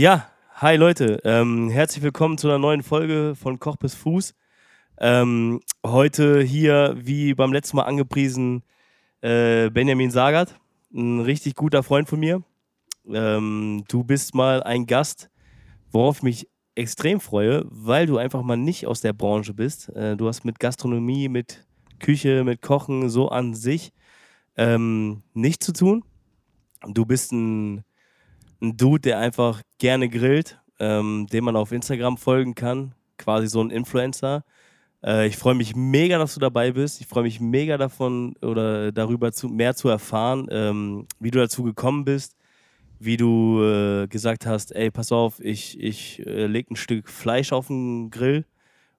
Ja, hi Leute, ähm, herzlich willkommen zu einer neuen Folge von Koch bis Fuß. Ähm, heute hier, wie beim letzten Mal angepriesen, äh, Benjamin Sagert, ein richtig guter Freund von mir. Ähm, du bist mal ein Gast, worauf ich mich extrem freue, weil du einfach mal nicht aus der Branche bist. Äh, du hast mit Gastronomie, mit Küche, mit Kochen so an sich ähm, nichts zu tun. Du bist ein, ein Dude, der einfach gerne grillt, ähm, dem man auf Instagram folgen kann, quasi so ein Influencer. Äh, ich freue mich mega, dass du dabei bist. Ich freue mich mega davon oder darüber zu, mehr zu erfahren, ähm, wie du dazu gekommen bist, wie du äh, gesagt hast, ey, pass auf, ich, ich äh, lege ein Stück Fleisch auf den Grill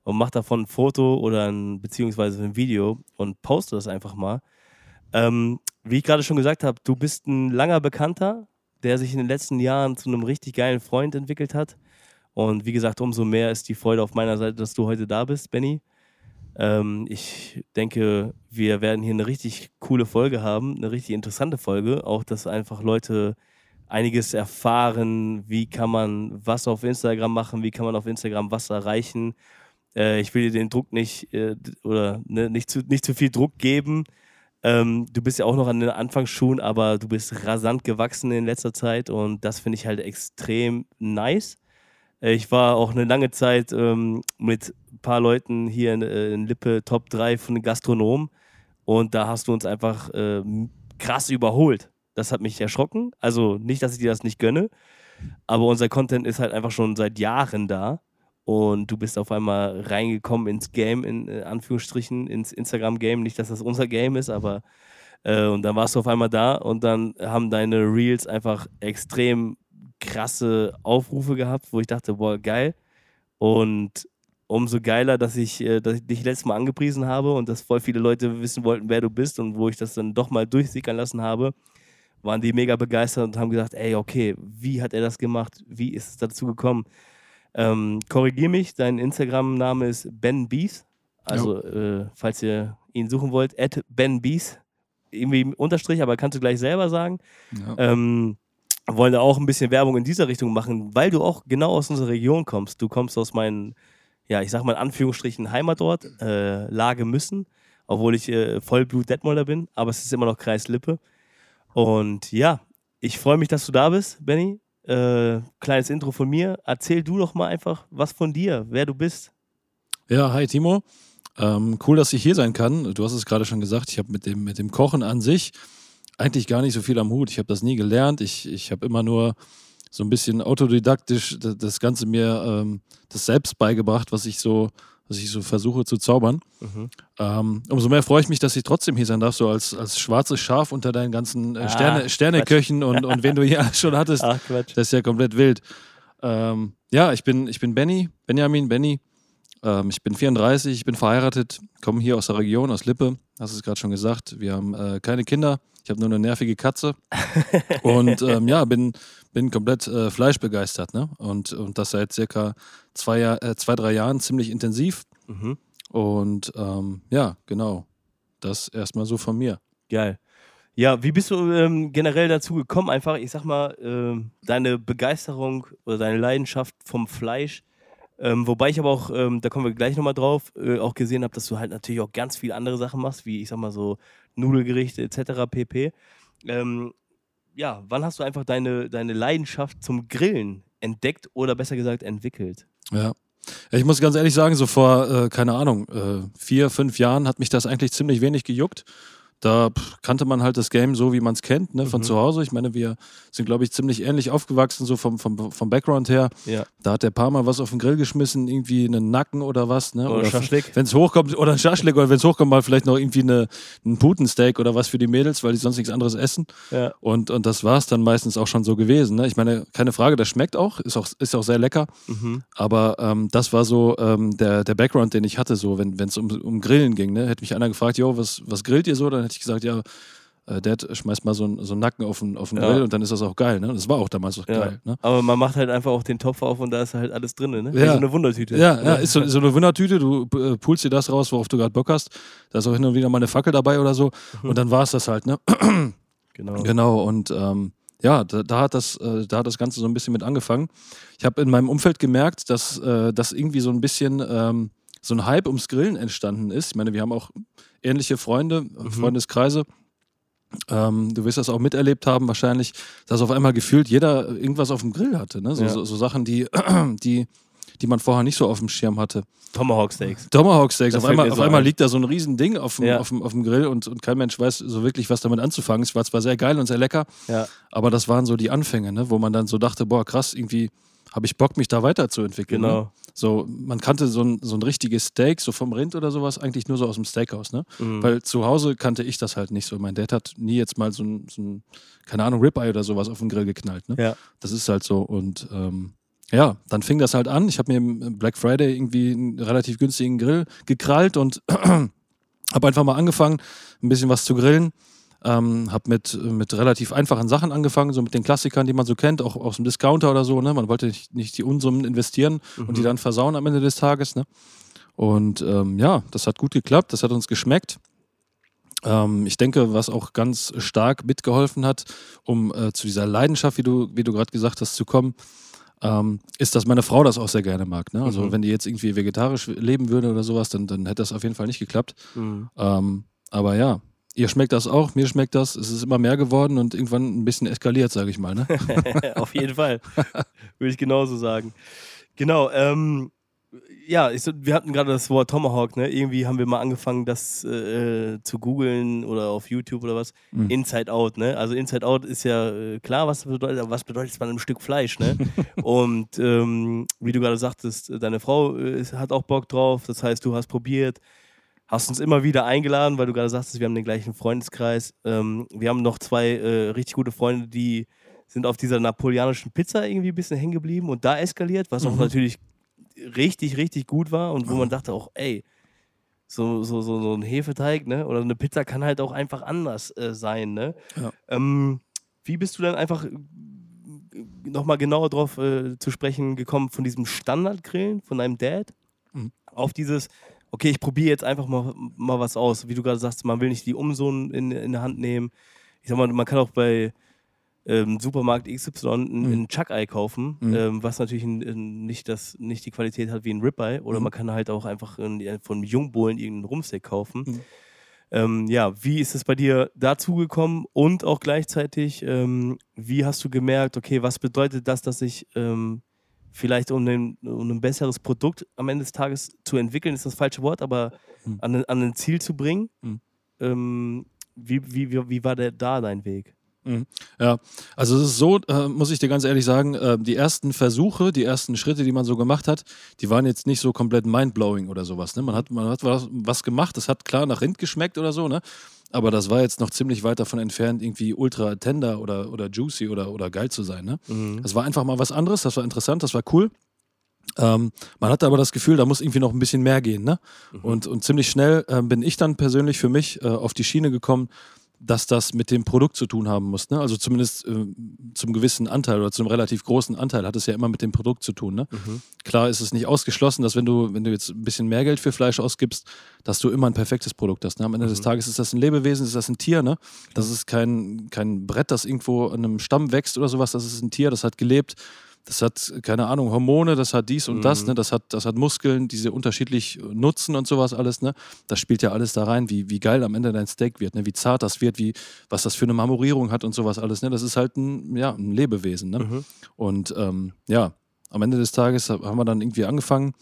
und mach davon ein Foto oder ein, beziehungsweise ein Video und poste das einfach mal. Ähm, wie ich gerade schon gesagt habe, du bist ein langer Bekannter, der sich in den letzten Jahren zu einem richtig geilen Freund entwickelt hat. Und wie gesagt, umso mehr ist die Freude auf meiner Seite, dass du heute da bist, Benny. Ähm, ich denke, wir werden hier eine richtig coole Folge haben, eine richtig interessante Folge. Auch, dass einfach Leute einiges erfahren, wie kann man was auf Instagram machen, wie kann man auf Instagram was erreichen. Äh, ich will dir den Druck nicht äh, oder ne, nicht, zu, nicht zu viel Druck geben. Ähm, du bist ja auch noch an den Anfangsschuhen, aber du bist rasant gewachsen in letzter Zeit und das finde ich halt extrem nice. Äh, ich war auch eine lange Zeit ähm, mit ein paar Leuten hier in, äh, in, Lippe Top 3 von den Gastronomen und da hast du uns einfach äh, krass überholt. Das hat mich erschrocken. Also nicht, dass ich dir das nicht gönne, aber unser Content ist halt einfach schon seit Jahren da und du bist auf einmal reingekommen ins Game, in äh, Anführungsstrichen, ins Instagram-Game. Nicht, dass das unser Game ist, aber äh, und dann warst du auf einmal da und dann haben deine Reels einfach extrem krasse Aufrufe gehabt, wo ich dachte, boah, geil. Und umso geiler, dass ich, äh, dass ich dich letztes Mal angepriesen habe und dass voll viele Leute wissen wollten, wer du bist und wo ich das dann doch mal durchsickern lassen habe, waren die mega begeistert und haben gesagt, ey, okay, wie hat er das gemacht? Wie ist es dazu gekommen? Ähm, Korrigier mich, dein Instagram-Name ist Ben Bees. Also, äh, falls ihr ihn suchen wollt, at Ben Bees. Irgendwie Unterstrich, aber kannst du gleich selber sagen. Ja. Ähm, wollen da auch ein bisschen Werbung in dieser Richtung machen, weil du auch genau aus unserer Region kommst. Du kommst aus meinen, ja, ich sag mal in Anführungsstrichen Heimatort, äh, Lage Müssen, obwohl ich äh, Vollblut-Detmolder bin, aber es ist immer noch Kreis Lippe. Und ja, ich freue mich, dass du da bist, Benny. Äh, kleines Intro von mir. Erzähl du doch mal einfach was von dir, wer du bist. Ja, hi Timo. Ähm, cool, dass ich hier sein kann. Du hast es gerade schon gesagt, ich habe mit dem, mit dem Kochen an sich eigentlich gar nicht so viel am Hut. Ich habe das nie gelernt. Ich, ich habe immer nur so ein bisschen autodidaktisch das Ganze mir ähm, das selbst beigebracht, was ich so was ich so versuche zu zaubern. Mhm. Ähm, umso mehr freue ich mich, dass ich trotzdem hier sein darf, so als, als schwarzes Schaf unter deinen ganzen äh, Sterne, ah, Sterneköchen und, und wen du hier schon hattest. Ach, Quatsch. Das ist ja komplett wild. Ähm, ja, ich bin, ich bin Benny, Benjamin, Benny. Ähm, ich bin 34, ich bin verheiratet, komme hier aus der Region, aus Lippe, hast du es gerade schon gesagt. Wir haben äh, keine Kinder, ich habe nur eine nervige Katze. und ähm, ja, bin, bin komplett äh, fleischbegeistert. Ne? Und, und das seit circa zwei, äh, zwei drei Jahren ziemlich intensiv. Mhm. Und ähm, ja, genau. Das erstmal so von mir. Geil. Ja, wie bist du ähm, generell dazu gekommen? Einfach, ich sag mal, äh, deine Begeisterung oder deine Leidenschaft vom Fleisch ähm, wobei ich aber auch, ähm, da kommen wir gleich nochmal drauf, äh, auch gesehen habe, dass du halt natürlich auch ganz viele andere Sachen machst, wie ich sag mal so Nudelgerichte etc. pp. Ähm, ja, wann hast du einfach deine, deine Leidenschaft zum Grillen entdeckt oder besser gesagt entwickelt? Ja. Ich muss ganz ehrlich sagen, so vor, äh, keine Ahnung, äh, vier, fünf Jahren hat mich das eigentlich ziemlich wenig gejuckt. Da kannte man halt das Game so, wie man es kennt, ne, von mhm. zu Hause. Ich meine, wir sind, glaube ich, ziemlich ähnlich aufgewachsen, so vom, vom, vom Background her. Ja. Da hat der paar Mal was auf den Grill geschmissen, irgendwie einen Nacken oder was. Ne? Oder, oder Schaschlik. Wenn es hochkommt, oder ein Schaschlik, oder wenn es hochkommt, mal vielleicht noch irgendwie eine, ein Putensteak oder was für die Mädels, weil die sonst nichts anderes essen. Ja. Und, und das war es dann meistens auch schon so gewesen. Ne? Ich meine, keine Frage, das schmeckt auch, ist auch, ist auch sehr lecker. Mhm. Aber ähm, das war so ähm, der, der Background, den ich hatte, so, wenn es um, um Grillen ging. Ne? Hätte mich einer gefragt, jo, was, was grillt ihr so? Dann hätte ich gesagt, ja, äh, Dad schmeißt mal so, ein, so einen Nacken auf den, auf den ja. Grill und dann ist das auch geil. Ne? Das war auch damals auch ja. geil. Ne? Aber man macht halt einfach auch den Topf auf und da ist halt alles drin. Ne? Wie ja. so eine Wundertüte. Ja, ja ist so, so eine Wundertüte. Du äh, pulst dir das raus, worauf du gerade Bock hast. Da ist auch hin und wieder mal eine Fackel dabei oder so. Mhm. Und dann war es das halt. Ne? genau. Genau. Und ähm, ja, da, da, hat das, äh, da hat das Ganze so ein bisschen mit angefangen. Ich habe in meinem Umfeld gemerkt, dass äh, das irgendwie so ein bisschen ähm, so ein Hype ums Grillen entstanden ist. Ich meine, wir haben auch ähnliche Freunde, mhm. Freundeskreise. Ähm, du wirst das auch miterlebt haben, wahrscheinlich, dass auf einmal gefühlt jeder irgendwas auf dem Grill hatte. Ne? So, ja. so, so Sachen, die, die die man vorher nicht so auf dem Schirm hatte. Tomahawk Steaks. Tomahawk Steaks. auf einmal, auf einmal liegt da so ein Riesending auf dem, ja. auf dem, auf dem Grill und, und kein Mensch weiß so wirklich, was damit anzufangen. Es war zwar sehr geil und sehr lecker, ja. aber das waren so die Anfänge, ne? wo man dann so dachte, boah, krass, irgendwie habe ich Bock, mich da weiterzuentwickeln. Ne? Genau. Ne? So, man kannte so ein, so ein richtiges Steak, so vom Rind oder sowas, eigentlich nur so aus dem Steakhouse, ne? Mhm. Weil zu Hause kannte ich das halt nicht so. Mein Dad hat nie jetzt mal so ein, so ein keine Ahnung, Ribeye oder sowas auf den Grill geknallt, ne? Ja. Das ist halt so. Und ähm, ja, dann fing das halt an. Ich habe mir im Black Friday irgendwie einen relativ günstigen Grill gekrallt und habe einfach mal angefangen, ein bisschen was zu grillen. Ähm, habe mit, mit relativ einfachen Sachen angefangen, so mit den Klassikern, die man so kennt, auch aus dem Discounter oder so. Ne? Man wollte nicht, nicht die Unsummen investieren mhm. und die mhm. dann versauen am Ende des Tages. Ne? Und ähm, ja, das hat gut geklappt, das hat uns geschmeckt. Ähm, ich denke, was auch ganz stark mitgeholfen hat, um äh, zu dieser Leidenschaft, wie du, wie du gerade gesagt hast, zu kommen, ähm, ist, dass meine Frau das auch sehr gerne mag. Ne? Also mhm. wenn die jetzt irgendwie vegetarisch leben würde oder sowas, dann, dann hätte das auf jeden Fall nicht geklappt. Mhm. Ähm, aber ja, ihr schmeckt das auch, mir schmeckt das. Es ist immer mehr geworden und irgendwann ein bisschen eskaliert, sage ich mal. Ne? auf jeden Fall. Würde ich genauso sagen. Genau. Ähm, ja, ich, wir hatten gerade das Wort Tomahawk, ne? Irgendwie haben wir mal angefangen, das äh, zu googeln oder auf YouTube oder was. Mhm. Inside Out, ne? Also Inside Out ist ja äh, klar, was bedeutet, aber was bedeutet es bei einem Stück Fleisch, ne? Und ähm, wie du gerade sagtest, deine Frau äh, hat auch Bock drauf. Das heißt, du hast probiert, hast uns immer wieder eingeladen, weil du gerade sagtest, wir haben den gleichen Freundeskreis. Ähm, wir haben noch zwei äh, richtig gute Freunde, die sind auf dieser napoleonischen Pizza irgendwie ein bisschen hängen geblieben und da eskaliert, was auch mhm. natürlich richtig, richtig gut war und wo man dachte auch, ey, so, so, so, so ein Hefeteig, ne? Oder eine Pizza kann halt auch einfach anders äh, sein, ne? Ja. Ähm, wie bist du dann einfach äh, nochmal genauer drauf äh, zu sprechen gekommen von diesem Standardgrillen von deinem Dad mhm. auf dieses, okay, ich probiere jetzt einfach mal, mal was aus. Wie du gerade sagst, man will nicht die Umsohn in, in der Hand nehmen. Ich sag mal, man kann auch bei ähm, Supermarkt XY ein, mhm. ein Chuck-Ei kaufen, mhm. ähm, was natürlich ein, ein, nicht, das, nicht die Qualität hat wie ein Ribeye. Oder mhm. man kann halt auch einfach ein, von Jungbohlen irgendeinen Rumsteak kaufen. Mhm. Ähm, ja, wie ist es bei dir dazu gekommen und auch gleichzeitig, ähm, wie hast du gemerkt, okay, was bedeutet das, dass ich ähm, vielleicht um ein, um ein besseres Produkt am Ende des Tages zu entwickeln, ist das falsche Wort, aber mhm. an, an ein Ziel zu bringen? Mhm. Ähm, wie, wie, wie, wie war der, da dein Weg? Mhm. Ja, also es ist so, äh, muss ich dir ganz ehrlich sagen, äh, die ersten Versuche, die ersten Schritte, die man so gemacht hat, die waren jetzt nicht so komplett mindblowing oder sowas. Ne? Man hat, man hat was, was gemacht, das hat klar nach Rind geschmeckt oder so, ne? Aber das war jetzt noch ziemlich weit davon entfernt, irgendwie ultra tender oder, oder juicy oder, oder geil zu sein. Ne? Mhm. Das war einfach mal was anderes, das war interessant, das war cool. Ähm, man hatte aber das Gefühl, da muss irgendwie noch ein bisschen mehr gehen. Ne? Mhm. Und, und ziemlich schnell äh, bin ich dann persönlich für mich äh, auf die Schiene gekommen, dass das mit dem Produkt zu tun haben muss. Ne? Also zumindest äh, zum gewissen Anteil oder zum relativ großen Anteil hat es ja immer mit dem Produkt zu tun. Ne? Mhm. Klar ist es nicht ausgeschlossen, dass wenn du, wenn du jetzt ein bisschen mehr Geld für Fleisch ausgibst, dass du immer ein perfektes Produkt hast. Ne? Am Ende mhm. des Tages ist das ein Lebewesen, ist das ein Tier. Ne? Das ist kein, kein Brett, das irgendwo an einem Stamm wächst oder sowas. Das ist ein Tier, das hat gelebt das hat, keine Ahnung, Hormone, das hat dies und mhm. das, ne? das, hat, das hat Muskeln, die sie unterschiedlich nutzen und sowas alles. Ne? Das spielt ja alles da rein, wie, wie geil am Ende dein Steak wird, ne? wie zart das wird, wie, was das für eine Marmorierung hat und sowas alles. Ne? Das ist halt ein, ja, ein Lebewesen. Ne? Mhm. Und ähm, ja, am Ende des Tages haben wir dann irgendwie angefangen,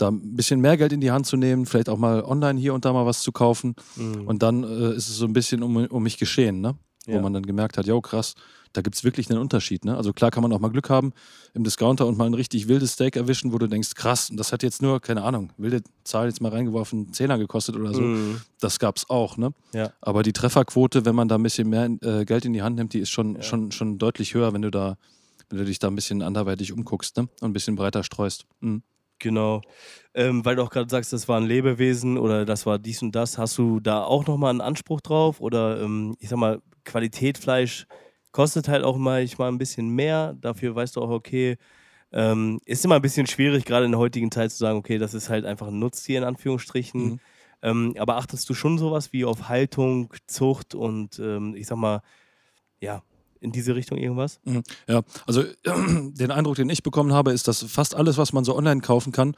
da ein bisschen mehr Geld in die Hand zu nehmen, vielleicht auch mal online hier und da mal was zu kaufen. Mhm. Und dann äh, ist es so ein bisschen um, um mich geschehen, ne? Ja. wo man dann gemerkt hat, ja krass, da gibt es wirklich einen Unterschied. Ne? Also klar kann man auch mal Glück haben im Discounter und mal ein richtig wildes Steak erwischen, wo du denkst, krass, und das hat jetzt nur, keine Ahnung, wilde Zahl jetzt mal reingeworfen, Zehner gekostet oder so. Mm. Das gab es auch. Ne? Ja. Aber die Trefferquote, wenn man da ein bisschen mehr äh, Geld in die Hand nimmt, die ist schon, ja. schon, schon deutlich höher, wenn du da, wenn du dich da ein bisschen anderweitig umguckst ne? und ein bisschen breiter streust. Mhm. Genau. Ähm, weil du auch gerade sagst, das war ein Lebewesen oder das war dies und das. Hast du da auch nochmal einen Anspruch drauf? Oder ähm, ich sag mal, Qualität Fleisch Kostet halt auch manchmal ein bisschen mehr. Dafür weißt du auch, okay, ähm, ist immer ein bisschen schwierig, gerade in der heutigen Zeit zu sagen, okay, das ist halt einfach ein Nutztier in Anführungsstrichen. Mhm. Ähm, aber achtest du schon sowas wie auf Haltung, Zucht und ähm, ich sag mal, ja, in diese Richtung irgendwas? Mhm. Ja, also den Eindruck, den ich bekommen habe, ist, dass fast alles, was man so online kaufen kann,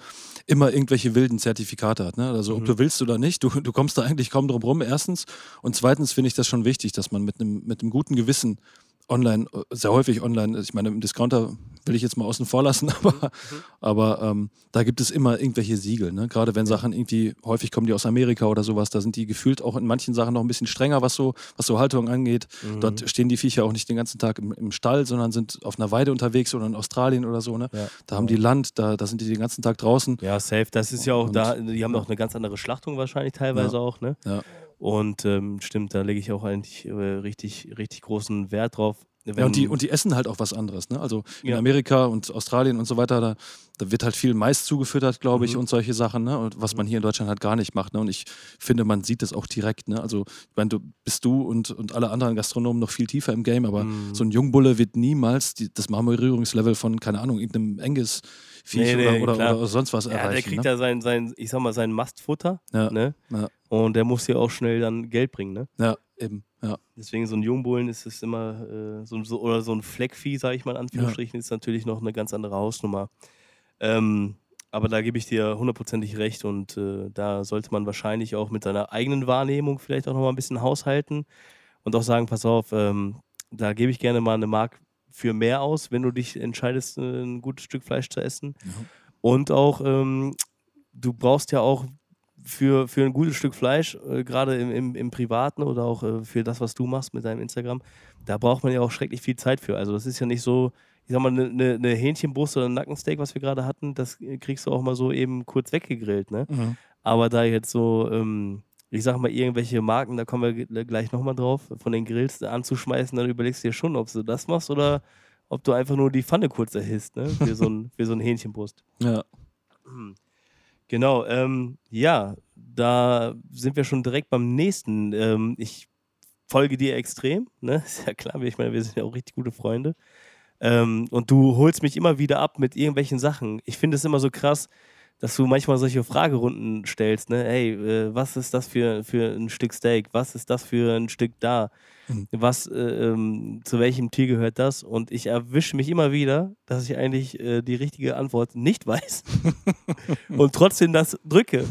immer irgendwelche wilden Zertifikate hat. Ne? Also ob Mhm. du willst oder nicht, du, du kommst da eigentlich kaum drum rum, erstens. Und zweitens finde ich das schon wichtig, dass man mit einem mit einem guten Gewissen online, äh, sehr häufig online, ich meine, im Discounter will ich jetzt mal außen vor lassen, aber, aber ähm, da gibt es immer irgendwelche Siegel. Ne? Gerade wenn Sachen irgendwie, häufig kommen die aus Amerika oder sowas, da sind die gefühlt auch in manchen Sachen noch ein bisschen strenger, was so, was so Haltung angeht. Mhm. Dort stehen die Viecher auch nicht den ganzen Tag im, im Stall, sondern sind auf einer Weide unterwegs oder in Australien oder so. Ne? Ja. Da haben die Land, da, da sind die den ganzen Tag draußen. Ja, safe. Das ist ja auch Und- da, die haben auch eine ganz andere Schlachtung wahrscheinlich teilweise Ja. auch, ne? Ja. Und ähm, stimmt, da lege ich auch eigentlich äh, richtig, richtig großen Wert drauf. Ja, und die, und die essen halt auch was anderes. Ne? Also in Ja. Amerika und Australien und so weiter, da, da wird halt viel Mais zugefüttert, glaube ich, Mhm. und solche Sachen, ne? und was man hier in Deutschland halt gar nicht macht. Ne? Und ich finde, man sieht das auch direkt. Ne? Also, ich meine, du bist du und, und alle anderen Gastronomen noch viel tiefer im Game, aber Mhm. so ein Jungbulle wird niemals die, das Marmorierungslevel von, keine Ahnung, irgendeinem Enges Viech Nee, nee, oder, oder, oder sonst was ja, erreichen. der kriegt ne? da sein, sein, ich sag mal, sein Mastfutter, Ja. ne? Ja. Und der muss ja auch schnell dann Geld bringen, ne? ja, eben. Ja. Deswegen so ein Jungbullen ist es immer äh, so, so oder so ein Fleckvieh, sage ich mal in Anführungsstrichen, ist natürlich noch eine ganz andere Hausnummer. Ähm, aber da gebe ich dir hundertprozentig recht und äh, da sollte man wahrscheinlich auch mit seiner eigenen Wahrnehmung vielleicht auch noch mal ein bisschen haushalten und auch sagen, pass auf, ähm, da gebe ich gerne mal eine Mark für mehr aus, wenn du dich entscheidest, äh, ein gutes Stück Fleisch zu essen. Ja. Und auch, ähm, du brauchst ja auch für, für ein gutes Stück Fleisch, äh, gerade im, im, im Privaten oder auch äh, für das, was du machst mit deinem Instagram, da braucht man ja auch schrecklich viel Zeit für. Also das ist ja nicht so, ich sag mal, eine ne, ne Hähnchenbrust oder ein Nackensteak, was wir gerade hatten, das äh, kriegst du auch mal so eben kurz weggegrillt, ne? Mhm. Aber da jetzt so, ähm, ich sag mal, irgendwelche Marken, da kommen wir g- gleich nochmal drauf, von den Grills anzuschmeißen, dann überlegst du dir schon, ob du das machst oder ob du einfach nur die Pfanne kurz erhisst, ne? Für so ein, für so ein Hähnchenbrust. ja. Genau, ähm, ja, da sind wir schon direkt beim nächsten. Ähm, ich folge dir extrem, ne? Ist ja klar, ich meine, wir sind ja auch richtig gute Freunde. Ähm, und du holst mich immer wieder ab mit irgendwelchen Sachen. Ich finde es immer so krass, dass du manchmal solche Fragerunden stellst, ne? Hey, äh, was ist das für, für ein Stück Steak? Was ist das für ein Stück da? Mhm. Was, äh, ähm, zu welchem Tier gehört das? Und ich erwische mich immer wieder, dass ich eigentlich äh, die richtige Antwort nicht weiß und trotzdem das drücke.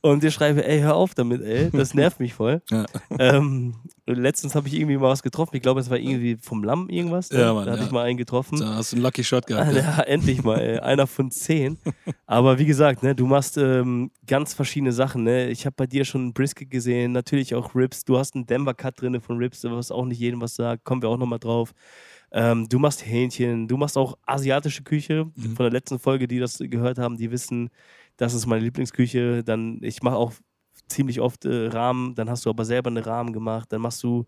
Und dir schreibe, ey, hör auf damit, ey, das nervt mich voll. Ja. Ähm, letztens habe ich irgendwie mal was getroffen. Ich glaube, es war irgendwie vom Lamm irgendwas. Ne? Ja, Mann, da hatte ja. ich mal einen getroffen. Da hast du einen Lucky Shot gehabt. Ah, Ja, endlich mal, ey. einer von zehn. Aber wie gesagt, ne, du machst ähm, ganz verschiedene Sachen. Ne? Ich habe bei dir schon Brisket gesehen, natürlich auch Ribs. Du hast einen Denver-Cut drin von Ribs, was auch nicht jedem was sagt. Kommen wir auch nochmal drauf. Ähm, du machst Hähnchen, du machst auch asiatische Küche. Mhm. Von der letzten Folge, die das gehört haben, die wissen, das ist meine Lieblingsküche. Dann, ich mache auch ziemlich oft äh, Rahmen, dann hast du aber selber eine Rahmen gemacht. Dann machst du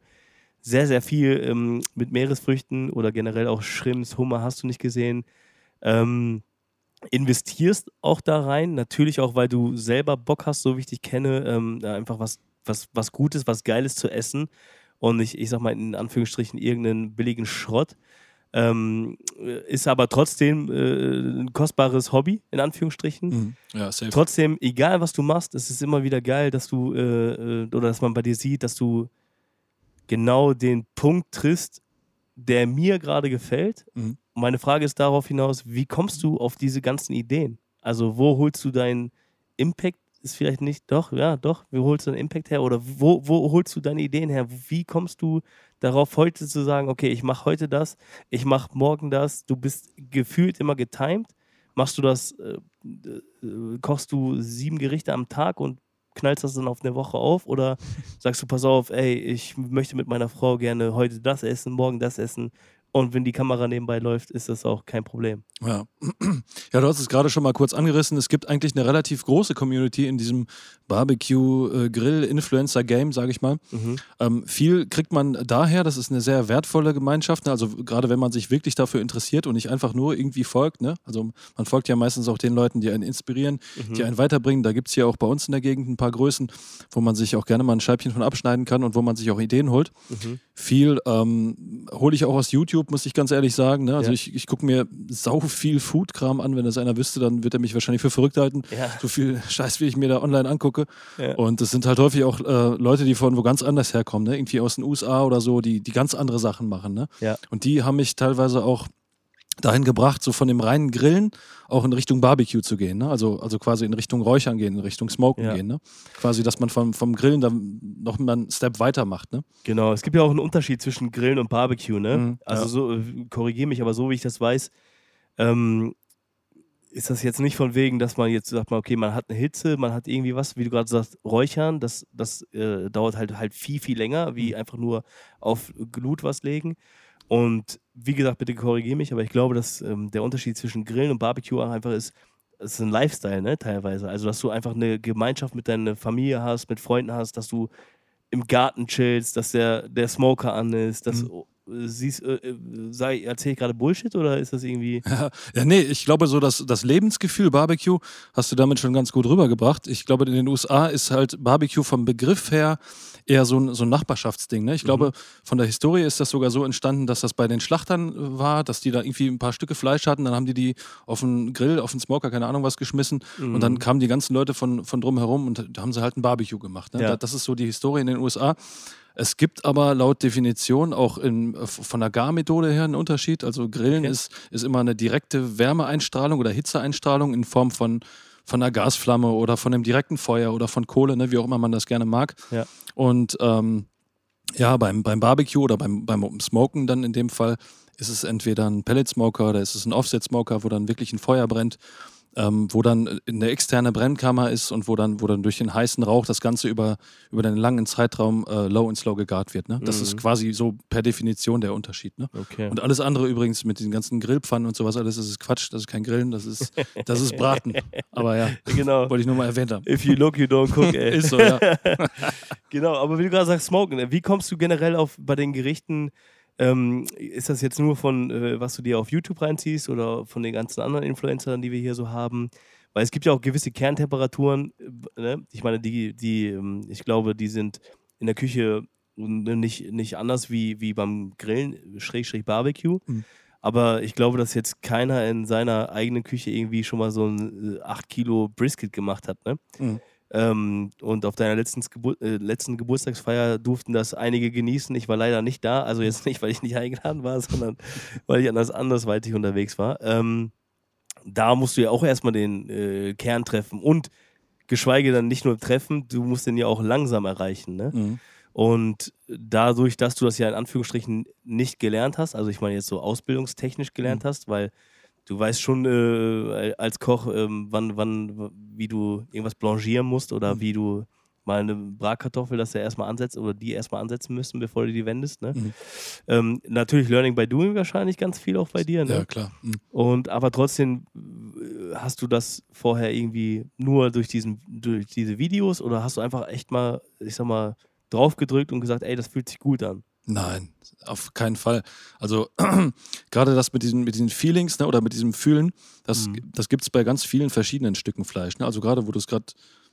sehr, sehr viel ähm, mit Meeresfrüchten oder generell auch Shrimps, Hummer hast du nicht gesehen. Ähm, investierst auch da rein, natürlich auch, weil du selber Bock hast, so wie ich dich kenne, ähm, einfach was, was, was Gutes, was Geiles zu essen und nicht, ich sag mal in Anführungsstrichen, irgendeinen billigen Schrott. Ähm, ist aber trotzdem äh, ein kostbares Hobby, in Anführungsstrichen. Mhm. Ja, safe. Trotzdem, egal was du machst, es ist immer wieder geil, dass du äh, äh, oder dass man bei dir sieht, dass du genau den Punkt triffst, der mir gerade gefällt. Mhm. Meine Frage ist darauf hinaus, wie kommst du auf diese ganzen Ideen? Also, wo holst du deinen Impact? Ist vielleicht nicht, doch, ja, doch, wo holst du deinen Impact her? Oder wo, wo holst du deine Ideen her? Wie kommst du darauf, heute zu sagen, okay, ich mache heute das, ich mache morgen das, du bist gefühlt immer getimed? Machst du das, äh, äh, kochst du sieben Gerichte am Tag und knallst das dann auf eine Woche auf? Oder sagst du, pass auf, ey, ich möchte mit meiner Frau gerne heute das essen, morgen das essen und wenn die Kamera nebenbei läuft, ist das auch kein Problem. Ja. ja, du hast es gerade schon mal kurz angerissen. Es gibt eigentlich eine relativ große Community in diesem Barbecue-Grill-Influencer-Game, sage ich mal. Mhm. Ähm, viel kriegt man daher, das ist eine sehr wertvolle Gemeinschaft. Ne? Also gerade wenn man sich wirklich dafür interessiert und nicht einfach nur irgendwie folgt. Ne? Also man folgt ja meistens auch den Leuten, die einen inspirieren, Mhm. die einen weiterbringen. Da gibt es ja auch bei uns in der Gegend ein paar Größen, wo man sich auch gerne mal ein Scheibchen von abschneiden kann und wo man sich auch Ideen holt. Mhm. Viel ähm, hole ich auch aus YouTube YouTube, muss ich ganz ehrlich sagen. Ne? Also Ja. ich, ich gucke mir sau viel Foodkram an. Wenn das einer wüsste, dann wird er mich wahrscheinlich für verrückt halten. Ja. So viel Scheiß, wie ich mir da online angucke. Ja. Und das sind halt häufig auch äh, Leute, die von wo ganz anders herkommen, ne? irgendwie aus den USA oder so, die, die ganz andere Sachen machen. Ne? Und die haben mich teilweise auch dahin gebracht, so von dem reinen Grillen auch in Richtung Barbecue zu gehen. Ne? Also, also quasi in Richtung Räuchern gehen, in Richtung Smoken Ja. gehen. Ne? Quasi, dass man vom, vom Grillen dann noch mal einen Step weiter macht. Ne? Genau, es gibt ja auch einen Unterschied zwischen Grillen und Barbecue, ne? Mhm, also ja. so, äh, korrigiere mich, aber so wie ich das weiß, ähm, ist das jetzt nicht von wegen, dass man jetzt sagt, man, okay, man hat eine Hitze, man hat irgendwie was, wie du gerade sagst, Räuchern, das, das äh, dauert halt halt viel, viel länger, Mhm. wie einfach nur auf Glut was legen. Und wie gesagt, bitte korrigiere mich, aber ich glaube, dass ähm, der Unterschied zwischen Grillen und Barbecue auch einfach ist, es ist ein Lifestyle, ne, teilweise. Also, dass du einfach eine Gemeinschaft mit deiner Familie hast, mit Freunden hast, dass du im Garten chillst, dass der, der Smoker an ist, dass Mhm. Siehst, äh, äh, sei, erzähl ich gerade Bullshit oder ist das irgendwie. Ja, nee, ich glaube, so das, das Lebensgefühl Barbecue hast du damit schon ganz gut rübergebracht. Ich glaube, in den USA ist halt Barbecue vom Begriff her eher so ein, so ein Nachbarschaftsding. Ne? Ich glaube, von der Historie ist das sogar so entstanden, dass das bei den Schlachtern war, dass die da irgendwie ein paar Stücke Fleisch hatten, dann haben die die auf den Grill, auf den Smoker, keine Ahnung was geschmissen und dann kamen die ganzen Leute von, von drumherum und da haben sie halt ein Barbecue gemacht. Ne? Ja. Da- Das ist so die Historie in den USA. Es gibt aber laut Definition auch in, von der Garmethode her einen Unterschied. Also Grillen Okay. ist, ist immer eine direkte Wärmeeinstrahlung oder Hitzeeinstrahlung in Form von, von einer Gasflamme oder von einem direkten Feuer oder von Kohle, ne, wie auch immer man das gerne mag. Ja. Und ähm, ja, beim, beim Barbecue oder beim, beim Smoken dann in dem Fall ist es entweder ein Pellet-Smoker oder ist es ein Offset-Smoker, wo dann wirklich ein Feuer brennt, ähm, wo dann eine externe Brennkammer ist und wo dann, wo dann durch den heißen Rauch das Ganze über, über einen langen Zeitraum äh, low and slow gegart wird. Ne? Das Mhm. ist quasi so per Definition der Unterschied. Ne? Okay. Und alles andere übrigens mit den ganzen Grillpfannen und sowas, alles das ist Quatsch, das ist kein Grillen, das ist, das ist Braten. Aber ja, genau. wollte ich nur mal erwähnt haben. If you look, you don't cook, ey. Ist so, ja. Genau, aber wie du gerade sagst, Smoken, äh, wie kommst du generell auf bei den Gerichten? Ähm, ist das jetzt nur von, äh, was du dir auf YouTube reinziehst oder von den ganzen anderen Influencern, die wir hier so haben? Weil es gibt ja auch gewisse Kerntemperaturen, äh, ne? ich meine, die, die, ähm, ich glaube, die sind in der Küche äh, nicht, nicht anders wie, wie beim Grillen, Schrägstrich Barbecue. Mhm. Aber ich glaube, dass jetzt keiner in seiner eigenen Küche irgendwie schon mal so ein äh, 8 Kilo Brisket gemacht hat, ne? Mhm. Ähm, und auf deiner letzten, Gebur äh, letzten Geburtstagsfeier durften das einige genießen. Ich war leider nicht da. Also jetzt nicht, weil ich nicht eingeladen war, sondern weil ich anders andersweitig unterwegs war. Ähm, da musst du ja auch erstmal den äh, Kern treffen. Und geschweige dann nicht nur treffen, du musst den ja auch langsam erreichen. Ne? Mhm. Und dadurch, dass du das ja in Anführungsstrichen nicht gelernt hast, also ich meine jetzt so ausbildungstechnisch gelernt hast, weil du weißt schon äh, als Koch, ähm, wann, wann, wie du irgendwas blanchieren musst oder wie du mal eine Bratkartoffel, dass er erstmal ansetzt oder die erstmal ansetzen müssen, bevor du die wendest. Ne? Mhm. Ähm, natürlich Learning by Doing wahrscheinlich ganz viel auch bei dir. Ne? Ja, klar. Mhm. Und aber trotzdem äh, hast du das vorher irgendwie nur durch diesen, durch diese Videos oder hast du einfach echt mal, ich sag mal, draufgedrückt und gesagt, ey, das fühlt sich gut an. Nein, auf keinen Fall. Also gerade das mit diesen, mit diesen Feelings ne, oder mit diesem Fühlen, das, Mhm. das gibt es bei ganz vielen verschiedenen Stücken Fleisch. Ne? Also gerade, wo du es gerade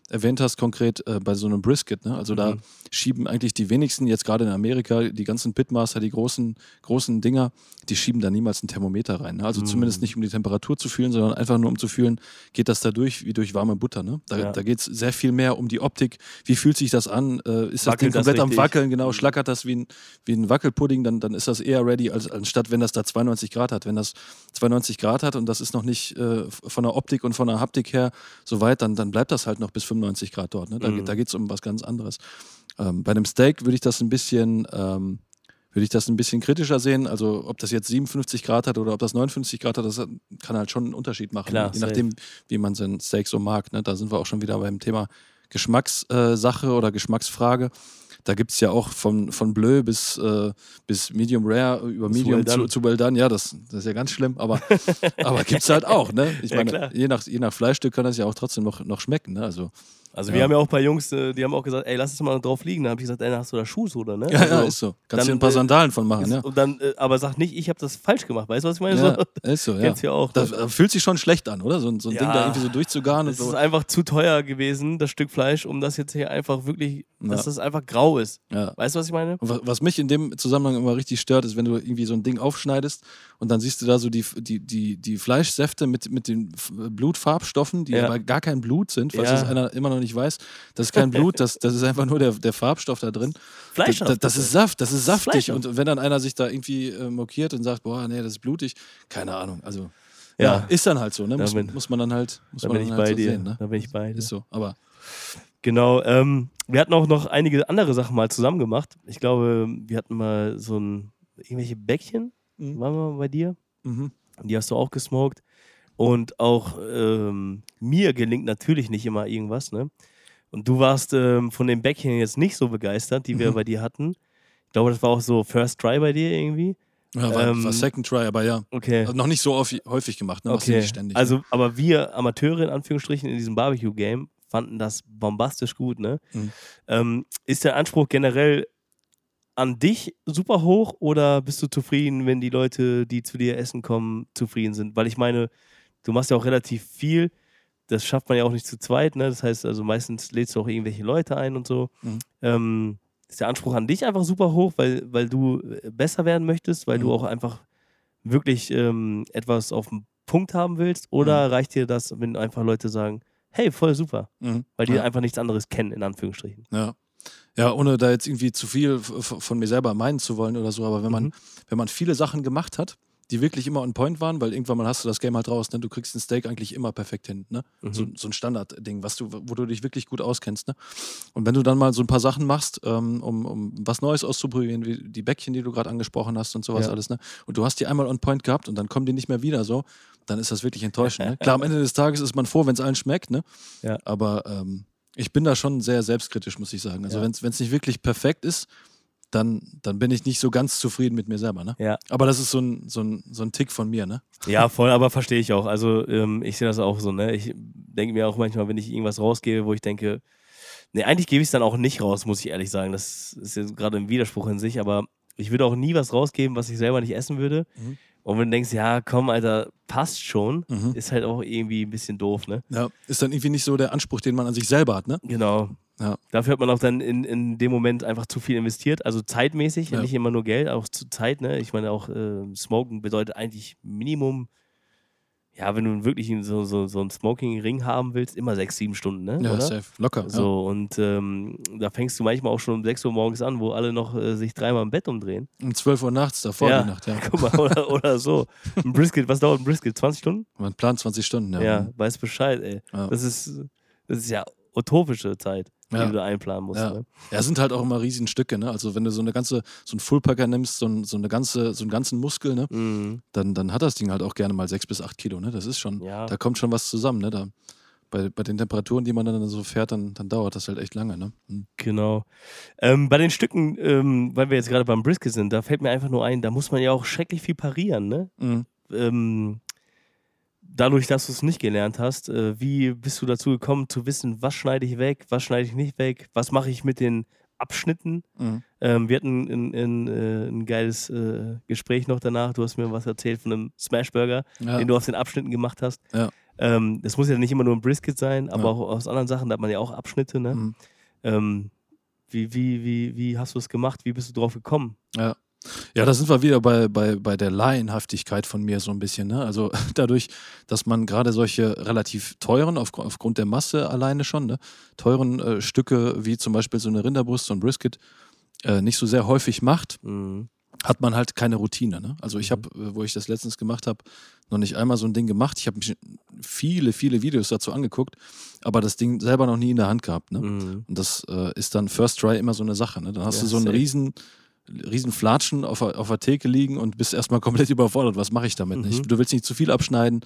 erwähnt hast, konkret äh, bei so einem Brisket. Ne? Also da Mhm. schieben eigentlich die wenigsten, jetzt gerade in Amerika, die ganzen Pitmaster, die großen, großen Dinger, die schieben da niemals ein Thermometer rein. Ne? Also Mhm. zumindest nicht, um die Temperatur zu fühlen, sondern einfach nur, um zu fühlen, geht das da durch wie durch warme Butter. Ne? Da, Ja. da geht es sehr viel mehr um die Optik. Wie fühlt sich das an? Äh, ist das Ding das komplett am richtig? Wackeln? Genau, Mhm. schlackert das wie ein, wie ein Wackelpudding, dann, dann ist das eher ready, als, anstatt wenn das da 92 Grad hat. Wenn das 92 Grad hat und das ist noch nicht äh, von der Optik und von der Haptik her so weit, dann, dann bleibt das halt noch bis 95 Grad dort. Ne? Da, Mhm. geht- da geht es um was ganz anderes. Ähm, bei einem Steak würde ich das ein bisschen, ähm, würde ich das ein bisschen kritischer sehen. Also ob das jetzt 57 Grad hat oder ob das 59 Grad hat, das kann halt schon einen Unterschied machen. Klar? Je safe. nachdem, wie man sein Steak so mag. Ne? Da sind wir auch schon wieder beim Thema Geschmackssache oder Geschmacksfrage. Da gibt es ja auch von, von Bleu bis, äh, bis Medium Rare über Medium zu, zu Well Done. Ja, das, das ist ja ganz schlimm, aber, aber gibt es halt auch. Ne? Ich meine, je nach, je nach Fleischstück kann das ja auch trotzdem noch, noch schmecken. Ne? Also Also Ja. wir haben ja auch bei Jungs, äh, die haben auch gesagt, ey, lass es mal drauf liegen. Da habe ich gesagt, ey, hast du da Schuhsohle, ne? Ja, ja, Also, ist so. Kannst dir ein paar äh, Sandalen von machen, ist, ja. Und dann, äh, aber sag nicht, ich habe das falsch gemacht. Weißt du, was ich meine? Ja, So, ist so, ja. Kennst du ja auch. Das äh, fühlt sich schon schlecht an, oder? So, ein- so ein Ja. Ding da irgendwie so durchzugaren und Es ist so. einfach zu teuer gewesen, das Stück Fleisch, um das jetzt hier einfach wirklich, dass Ja. das einfach grau ist. Ja. Weißt du, was ich meine? Und wa- was mich in dem Zusammenhang immer richtig stört, ist, wenn du irgendwie so ein Ding aufschneidest und dann siehst du da so die, die, die, die Fleischsäfte mit, mit den Blutfarbstoffen, die Ja. aber gar kein Blut sind, Ja. das einer immer noch nicht weiß. Das ist kein Blut, das, das ist einfach nur der, der Farbstoff da drin. Fleisch. das, das ist Saft, das ist saftig. Und wenn dann einer sich da irgendwie äh, mokiert und sagt, boah, nee, das ist blutig, keine Ahnung. Also, Ja. ja, ist dann halt so, ne? Da Muss, bin- muss man dann halt, muss Da man bin ich dann bei halt so dir. sehen, ne? Da bin ich bei dir. Ist so. Aber Genau. Ähm, wir hatten auch noch einige andere Sachen mal zusammen gemacht. Ich glaube, wir hatten mal so ein, irgendwelche Bäckchen, Mhm. waren wir mal bei dir. mhm. Die hast du auch gesmoked. Und auch ähm, mir gelingt natürlich nicht immer irgendwas, ne? Und du warst ähm, von den Bäckchen jetzt nicht so begeistert, die wir Mhm. bei dir hatten. Ich glaube, das war auch so First Try bei dir irgendwie. ja, war, Ähm, war Second Try, aber ja. Okay. Also noch nicht so häufig, häufig gemacht, ne? Okay. nicht ständig. Also, aber wir Amateure in Anführungsstrichen in diesem Barbecue-Game fanden das bombastisch gut, ne? Mhm. Ähm, ist der Anspruch generell an dich super hoch oder bist du zufrieden, wenn die Leute, die zu dir essen kommen, zufrieden sind? Weil ich meine, du machst ja auch relativ viel. Das schafft man ja auch nicht zu zweit, ne? Das heißt, also meistens lädst du auch irgendwelche Leute ein und so. Mhm. Ähm, ist der Anspruch an dich einfach super hoch, weil, weil du äh, besser werden möchtest, weil du Mhm. auch einfach wirklich ähm, etwas auf den Punkt haben willst? Oder reicht dir das, wenn einfach Leute sagen, hey, voll super, Mhm. weil die ja. einfach nichts anderes kennen, in Anführungsstrichen? Ja. Ja, ohne da jetzt irgendwie zu viel von mir selber meinen zu wollen oder so, aber wenn man, Mhm. wenn man viele Sachen gemacht hat, die wirklich immer on point waren, weil irgendwann mal hast du das Game halt raus, ne? Du kriegst ein Steak eigentlich immer perfekt hin, ne? Mhm. So, so ein Standardding, was du, wo du dich wirklich gut auskennst, ne? Und wenn du dann mal so ein paar Sachen machst, ähm, um, um was Neues auszuprobieren, wie die Bäckchen, die du gerade angesprochen hast und sowas Ja. alles, ne? Und du hast die einmal on point gehabt und dann kommen die nicht mehr wieder so, dann ist das wirklich enttäuschend. Ne? Klar, am Ende des Tages ist man froh, wenn es allen schmeckt, ne? Ja. Aber ähm, ich bin da schon sehr selbstkritisch, muss ich sagen. Also Ja. wenn es nicht wirklich perfekt ist, dann, dann bin ich nicht so ganz zufrieden mit mir selber. Ne? Ja. Aber das ist so ein, so, ein, so ein Tick von mir. Ne? Ja, voll, aber verstehe ich auch. Also ähm, ich sehe das auch so, ne? Ich denke mir auch manchmal, wenn ich irgendwas rausgebe, wo ich denke, ne, eigentlich gebe ich es dann auch nicht raus, muss ich ehrlich sagen. Das ist jetzt gerade ein Widerspruch in sich, aber ich würde auch nie was rausgeben, was ich selber nicht essen würde. Mhm. Und wenn du denkst, ja, komm, Alter, passt schon, Mhm. ist halt auch irgendwie ein bisschen doof, ne? Ja, ist dann irgendwie nicht so der Anspruch, den man an sich selber hat. Ne? Genau. Ja. Dafür hat man auch dann in, in dem Moment einfach zu viel investiert, also zeitmäßig, Ja. nicht immer nur Geld, auch zu Zeit, ne? Ich meine auch, äh, Smoken bedeutet eigentlich Minimum, ja, wenn du wirklich so, so, so einen Smoking-Ring haben willst, immer sechs, sieben Stunden, ne? Ja, Oder? safe. Locker. So, und ähm, da fängst du manchmal auch schon um 6 Uhr morgens an, wo alle noch äh, sich dreimal im Bett umdrehen. Ja. Um 12 Uhr nachts, davor Ja. die Nacht. Ja. Guck mal, oder, oder so. Ein Brisket, was dauert ein Brisket? 20 Stunden? Man plant 20 Stunden. Ja. Ja, weiß Bescheid, ey. Ja. Das ist, das ist ja utopische Zeit, Ja. die du da einplanen musst. Ja. Ne? Ja, sind halt auch immer riesen Stücke, ne? Also wenn du so eine ganze, so einen Fullpacker nimmst, so, ein, so eine ganze, so einen ganzen Muskel, ne? Mhm. Dann, dann hat das Ding halt auch gerne mal sechs bis acht Kilo, ne? Das ist schon, Ja. da kommt schon was zusammen, ne? Da, bei, bei den Temperaturen, die man dann so fährt, dann, dann dauert das halt echt lange, ne? Hm. Genau. Ähm, bei den Stücken, ähm, weil wir jetzt gerade beim Brisket sind, da fällt mir einfach nur ein, da muss man ja auch schrecklich viel parieren, ne? Mhm. Ähm, dadurch, dass du es nicht gelernt hast, äh, wie bist du dazu gekommen zu wissen, was schneide ich weg, was schneide ich nicht weg, was mache ich mit den Abschnitten? Mhm. Ähm, wir hatten ein, ein, äh, ein geiles äh, Gespräch noch danach. Du hast mir was erzählt von einem Smashburger, Ja. den du aus den Abschnitten gemacht hast. Ja. Ähm, das muss ja nicht immer nur ein Brisket sein, aber Ja. auch aus anderen Sachen, da hat man ja auch Abschnitte. Ne? Mhm. Ähm, wie, wie, wie, wie hast du es gemacht? Wie bist du drauf gekommen? Ja. Ja, da sind wir wieder bei, bei, bei der Laienhaftigkeit von mir so ein bisschen. Ne? Also dadurch, dass man gerade solche relativ teuren, auf, aufgrund der Masse alleine schon, ne? teuren äh, Stücke wie zum Beispiel so eine Rinderbrust, so ein Brisket, äh, nicht so sehr häufig macht, Mhm. hat man halt keine Routine. Ne? Also ich habe, äh, wo ich das letztens gemacht habe, noch nicht einmal so ein Ding gemacht. Ich habe mich viele, viele Videos dazu angeguckt, aber das Ding selber noch nie in der Hand gehabt. Ne? Mhm. Und das äh, ist dann First Try immer so eine Sache. Ne? Dann hast Ja, du so einen safe. riesen, riesen Flatschen auf, der- auf der Theke liegen und bist erstmal komplett überfordert. Was mache ich damit Mhm. Du willst nicht zu viel abschneiden,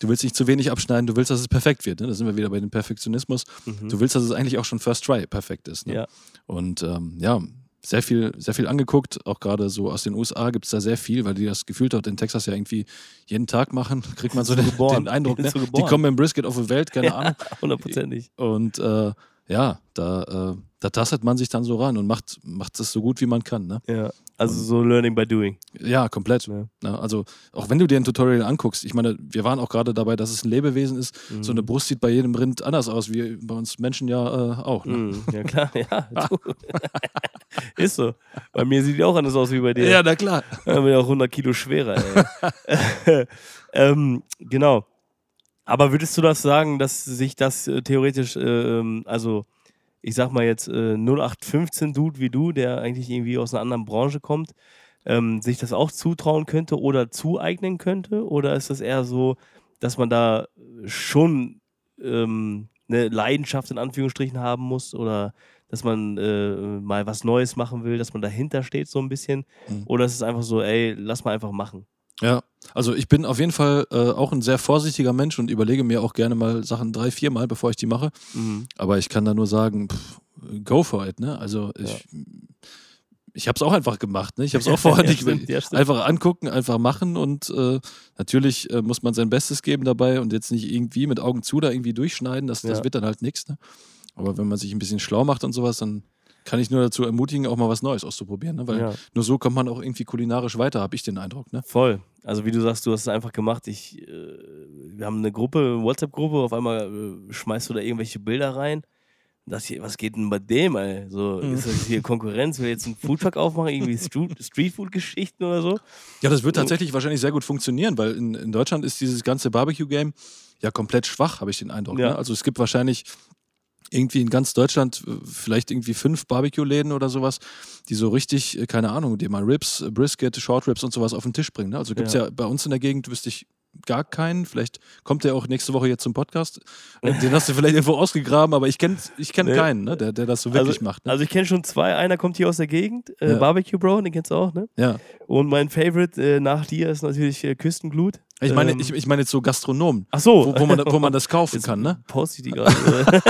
du willst nicht zu wenig abschneiden, du willst, dass es perfekt wird. Ne? Da sind wir wieder bei dem Perfektionismus. Mhm. Du willst, dass es eigentlich auch schon First Try perfekt ist. Ne? Ja. Und ähm, ja, sehr viel, sehr viel angeguckt, auch gerade so aus den USA gibt es da sehr viel, weil die das gefühlt hat in Texas ja irgendwie jeden Tag machen, kriegt man so den, den, Eindruck, ne? die kommen im Brisket auf die Welt, keine ja, Ahnung. Hundertprozentig. Und äh, ja, da, äh, da tastet man sich dann so ran und macht, macht es so gut wie man kann. Ne? Ja, also so Learning by Doing. Ja, komplett. Ja. Ja, also auch wenn du dir ein Tutorial anguckst, ich meine, wir waren auch gerade dabei, dass es ein Lebewesen ist. Mhm. So eine Brust sieht bei jedem Rind anders aus, wie bei uns Menschen ja äh, auch. Ne? Mhm. Ja, klar, ja. ist so. Bei mir sieht die auch anders aus wie bei dir. Ja, na klar. Ich bin auch 100 Kilo schwerer. ähm, genau. Aber würdest du das sagen, dass sich das äh, theoretisch, äh, ähm, also ich sag mal jetzt äh, 0815 Dude wie du, der eigentlich irgendwie aus einer anderen Branche kommt, ähm, sich das auch zutrauen könnte oder zueignen könnte? Oder ist das eher so, dass man da schon ähm, eine Leidenschaft in Anführungsstrichen haben muss oder dass man äh, mal was Neues machen will, dass man dahinter steht so ein bisschen? Mhm. Oder ist es einfach so, ey, lass mal einfach machen? Ja, also ich bin auf jeden Fall äh, auch ein sehr vorsichtiger Mensch und überlege mir auch gerne mal Sachen drei, vier Mal, bevor ich die mache. Mhm. Aber ich kann da nur sagen, pff, go for it, ne? Also ich, ja. ich habe es auch einfach gemacht, ne? Ich habe es auch vorher ja, nicht stimmt, ja, einfach angucken, einfach machen und äh, natürlich äh, muss man sein Bestes geben dabei und jetzt nicht irgendwie mit Augen zu da irgendwie durchschneiden, das, das wird dann halt nichts, ne? Aber wenn man sich ein bisschen schlau macht und sowas, dann kann ich nur dazu ermutigen, auch mal was Neues auszuprobieren, ne? weil ja. nur so kommt man auch irgendwie kulinarisch weiter, habe ich den Eindruck. Ne? Voll. Also wie du sagst, du hast es einfach gemacht. Ich, äh, wir haben eine Gruppe, eine WhatsApp-Gruppe, auf einmal äh, schmeißt du da irgendwelche Bilder rein. Das hier, was geht denn bei dem, ey? So, mhm. ist das hier Konkurrenz? Will jetzt einen Foodtruck aufmachen, irgendwie Streetfood-Geschichten oder so? Ja, das wird tatsächlich wahrscheinlich sehr gut funktionieren, weil in, in Deutschland ist dieses ganze Barbecue-Game ja komplett schwach, habe ich den Eindruck. Ja. Ne? Also es gibt wahrscheinlich irgendwie in ganz Deutschland äh, vielleicht irgendwie fünf Barbecue-Läden oder sowas, die so richtig, äh, keine Ahnung, dir mal Ribs, äh, Brisket, Short Ribs und sowas auf den Tisch bringen. Ne? Also gibt es ja. ja bei uns in der Gegend, wüsste ich gar keinen. Vielleicht kommt der auch nächste Woche jetzt zum Podcast. Den hast du vielleicht irgendwo ausgegraben, aber ich kenne ich kenn nee. keinen, ne? der, der das so wirklich also, macht. Ne? Also ich kenne schon zwei. Einer kommt hier aus der Gegend, äh, ja. Barbecue Bro, den kennst du auch, ne? Ja. Und mein Favorite äh, nach dir ist natürlich äh, Küstenglut. Ich meine, ähm, ich, ich meine jetzt so Gastronomen. Ach so. Wo, wo, man, wo man das kaufen jetzt kann, ne? Poste ich die gerade.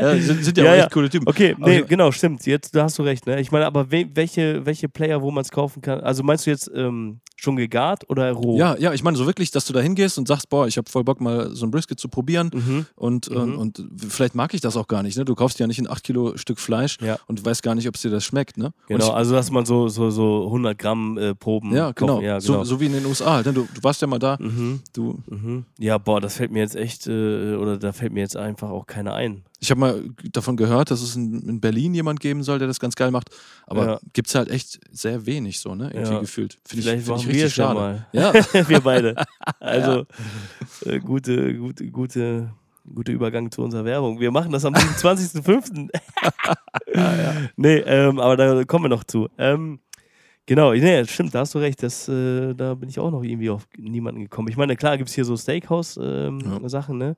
ja, sind, sind ja, ja auch echt coole Typen. Okay, nee, also, genau, stimmt. Jetzt, da hast du recht, ne? Ich meine, aber we welche, welche Player, wo man es kaufen kann? Also meinst du jetzt ähm, schon gegart oder roh? Ja, ja, ich meine so wirklich, dass du da hingehst und sagst, boah, ich habe voll Bock mal so ein Brisket zu probieren mhm. Und, mhm. Und, vielleicht mag ich das auch gar nicht, ne? Du kaufst ja nicht ein 8 Kilo Stück Fleisch ja. und weißt gar nicht, ob es dir das schmeckt, ne? Genau, ich, also dass man so, so, so 100 Gramm äh, Proben Ja, genau. Ja, genau. So, so, wie in den USA halt, ne? du, du warst ja mal da. Mhm. Du. Mhm. Ja, boah, das fällt mir jetzt echt, äh, oder da fällt mir jetzt einfach auch keiner ein. Ich habe mal davon gehört, dass es in, in, Berlin jemand geben soll, der das ganz geil macht. Aber ja. gibt es halt echt sehr wenig so, ne? Irgendwie ja. gefühlt. Find Vielleicht ich, find ich richtig schade. Mal. Ja. wir beide. Also ja. äh, gute, gute, gute, guter Übergang zu unserer Werbung. Wir machen das am 27.05. ja, Nee, ähm, aber da kommen wir noch zu. Ähm, Genau, nee, stimmt, da hast du recht. Das, äh, da bin ich auch noch irgendwie auf niemanden gekommen. Ich meine, klar gibt es hier so Steakhouse-Sachen, ähm, ja. ne?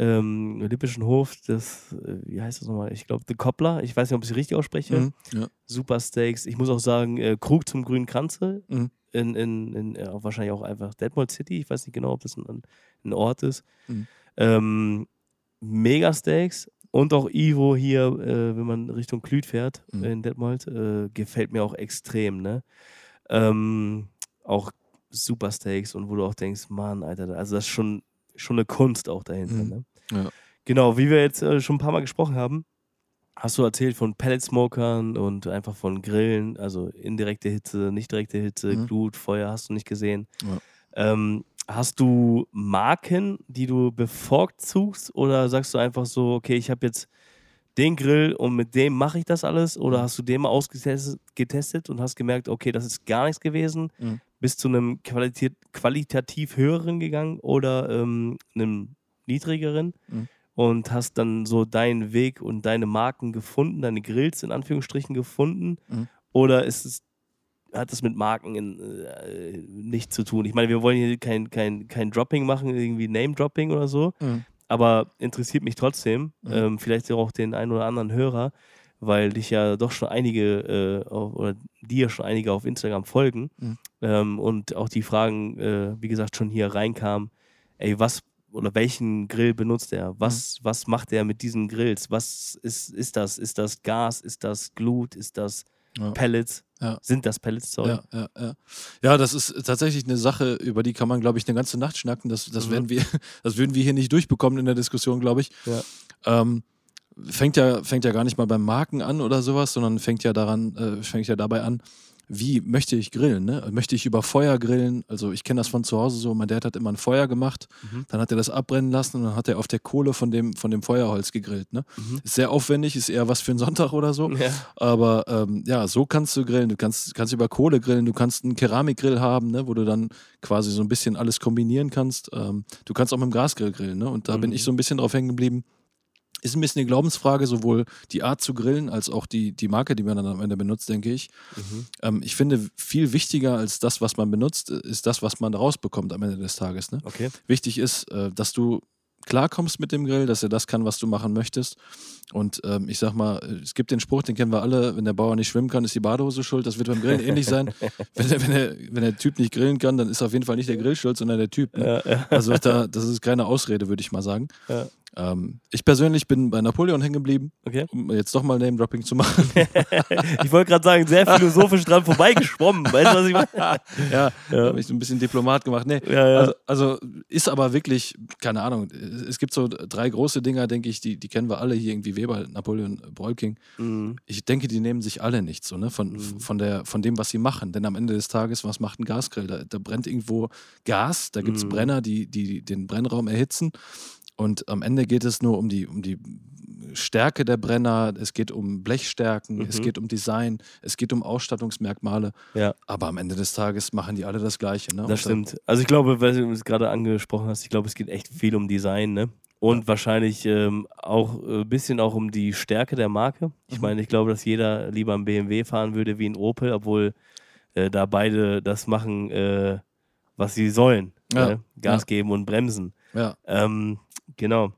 Ähm, Lippischen Hof, das, äh, wie heißt das nochmal? Ich glaube, The Cobbler. Ich weiß nicht, ob ich es richtig ausspreche. Mhm, ja. Super Steaks. Ich muss auch sagen, äh, Krug zum grünen Kranze. Mhm. In, in, in ja, wahrscheinlich auch einfach Detmold City. Ich weiß nicht genau, ob das ein, ein Ort ist. Mhm. Ähm, Mega Steaks. Und auch Ivo hier, äh, wenn man Richtung Klüt fährt mhm. in Detmold, äh, gefällt mir auch extrem, ne? Ähm, auch super Steaks und wo du auch denkst, Mann, Alter, also das ist schon, schon eine Kunst auch dahinter, mhm. ne? Ja. Genau, wie wir jetzt äh, schon ein paar Mal gesprochen haben, hast du erzählt von Pellet-Smokern und einfach von Grillen, also indirekte Hitze, nicht direkte Hitze, mhm. Glut, Feuer hast du nicht gesehen. Ja. Ähm, Hast du Marken, die du bevorzugst oder sagst du einfach so, okay, ich habe jetzt den Grill und mit dem mache ich das alles? Oder mhm. hast du den mal ausgetestet und hast gemerkt, okay, das ist gar nichts gewesen? Mhm. Bist zu einem qualitat qualitativ höheren gegangen oder ähm, einem niedrigeren? Mhm. Und hast dann so deinen Weg und deine Marken gefunden, deine Grills in Anführungsstrichen gefunden? Mhm. Oder ist es hat das mit Marken in, äh, nichts zu tun. Ich meine, wir wollen hier kein, kein, kein Dropping machen, irgendwie Name-Dropping oder so, mhm. aber interessiert mich trotzdem, mhm. ähm, vielleicht auch den einen oder anderen Hörer, weil dich ja doch schon einige äh, auf, oder dir schon einige auf Instagram folgen mhm. ähm, und auch die Fragen, äh, wie gesagt, schon hier reinkamen, ey, was oder welchen Grill benutzt er? Was, mhm. was macht er mit diesen Grills? Was ist, ist das? Ist das Gas? Ist das Glut? Ist das ja. Pellets. Ja. Sind das Pellets, sorry. Ja, ja, ja. ja, das ist tatsächlich eine Sache, über die kann man, glaube ich, eine ganze Nacht schnacken. Das, das, mhm. werden wir, das würden wir hier nicht durchbekommen in der Diskussion, glaube ich. Ja. Ähm, fängt, ja, fängt ja gar nicht mal beim Marken an oder sowas, sondern fängt ja daran, äh, fängt ja dabei an, wie möchte ich grillen? Ne? Möchte ich über Feuer grillen? Also ich kenne das von zu Hause so, mein Dad hat immer ein Feuer gemacht, mhm. dann hat er das abbrennen lassen und dann hat er auf der Kohle von dem, von dem Feuerholz gegrillt. Ne? Mhm. Ist sehr aufwendig, ist eher was für einen Sonntag oder so. Ja. Aber ähm, ja, so kannst du grillen. Du kannst, kannst über Kohle grillen, du kannst einen Keramikgrill haben, ne? wo du dann quasi so ein bisschen alles kombinieren kannst. Ähm, du kannst auch mit dem Gasgrill grillen. Ne? Und da mhm. bin ich so ein bisschen drauf hängen geblieben ist ein bisschen eine Glaubensfrage, sowohl die Art zu grillen als auch die, die Marke, die man dann am Ende benutzt, denke ich. Mhm. Ähm, ich finde, viel wichtiger als das, was man benutzt, ist das, was man rausbekommt am Ende des Tages. Ne? Okay. Wichtig ist, äh, dass du klarkommst mit dem Grill, dass er das kann, was du machen möchtest. Und ähm, ich sag mal, es gibt den Spruch, den kennen wir alle, wenn der Bauer nicht schwimmen kann, ist die Badehose schuld. Das wird beim Grillen ähnlich sein. Wenn der, wenn, der, wenn der Typ nicht grillen kann, dann ist auf jeden Fall nicht der Grill schuld, sondern der Typ. Ne? Ja, ja. Also da, das ist keine Ausrede, würde ich mal sagen. Ja. Ähm, ich persönlich bin bei Napoleon hängen geblieben, okay. um jetzt doch mal Name-Dropping zu machen. ich wollte gerade sagen, sehr philosophisch dran vorbeigeschwommen. Weißt du, was ich meine? ja, ja. habe ich ein bisschen Diplomat gemacht. Nee, ja, ja. Also, also, ist aber wirklich, keine Ahnung, es gibt so drei große Dinger, denke ich, die, die kennen wir alle hier, irgendwie Weber, Napoleon, Brolking. Mhm. Ich denke, die nehmen sich alle nicht so, ne, von, mhm. von, der, von dem, was sie machen. Denn am Ende des Tages, was macht ein Gasgrill? Da, da brennt irgendwo Gas, da gibt es mhm. Brenner, die, die den Brennraum erhitzen. Und am Ende geht es nur um die, um die Stärke der Brenner, es geht um Blechstärken, mhm. es geht um Design, es geht um Ausstattungsmerkmale. Ja. Aber am Ende des Tages machen die alle das Gleiche. Ne? Das stimmt. Also ich glaube, weil du es gerade angesprochen hast, ich glaube, es geht echt viel um Design, ne? Und ja. wahrscheinlich ähm, auch ein äh, bisschen auch um die Stärke der Marke. Ich mhm. meine, ich glaube, dass jeder lieber einen BMW fahren würde wie ein Opel, obwohl äh, da beide das machen, äh, was sie sollen. Ja. Ne? Gas geben und bremsen. Ja. Ähm, Genau.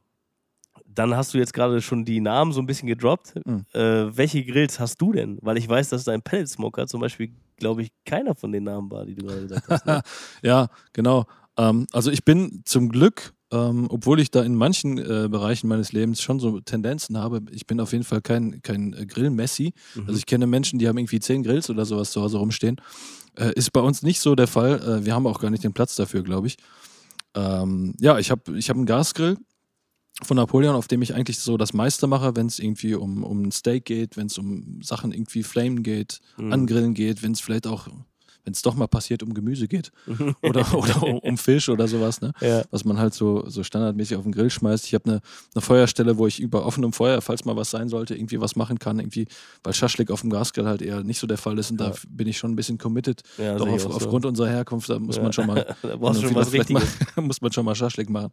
Dann hast du jetzt gerade schon die Namen so ein bisschen gedroppt. Mhm. Äh, welche Grills hast du denn? Weil ich weiß, dass dein Pellet Smoker zum Beispiel, glaube ich, keiner von den Namen war, die du gerade gesagt hast. Ne? ja, genau. Ähm, also ich bin zum Glück, ähm, obwohl ich da in manchen äh, Bereichen meines Lebens schon so Tendenzen habe, ich bin auf jeden Fall kein, kein Grill-Messi. Mhm. Also ich kenne Menschen, die haben irgendwie zehn Grills oder sowas zu Hause rumstehen. Äh, ist bei uns nicht so der Fall. Äh, wir haben auch gar nicht den Platz dafür, glaube ich. Ähm, ja, ich habe ich hab einen Gasgrill von Napoleon, auf dem ich eigentlich so das meiste mache, wenn es irgendwie um, um ein Steak geht, wenn es um Sachen irgendwie Flamen geht, mhm. angrillen geht, wenn es vielleicht auch, wenn es doch mal passiert, um Gemüse geht oder, oder um, um, Fisch oder sowas, ne? Ja. was man halt so, so standardmäßig auf den Grill schmeißt. Ich habe eine, eine Feuerstelle, wo ich über offenem Feuer, falls mal was sein sollte, irgendwie was machen kann, irgendwie, weil Schaschlik auf dem Gasgrill halt eher nicht so der Fall ist und ja. da bin ich schon ein bisschen committed. Ja, Doch auf, so. aufgrund unserer Herkunft, da muss man schon mal, da schon mal muss man schon mal Schaschlik machen.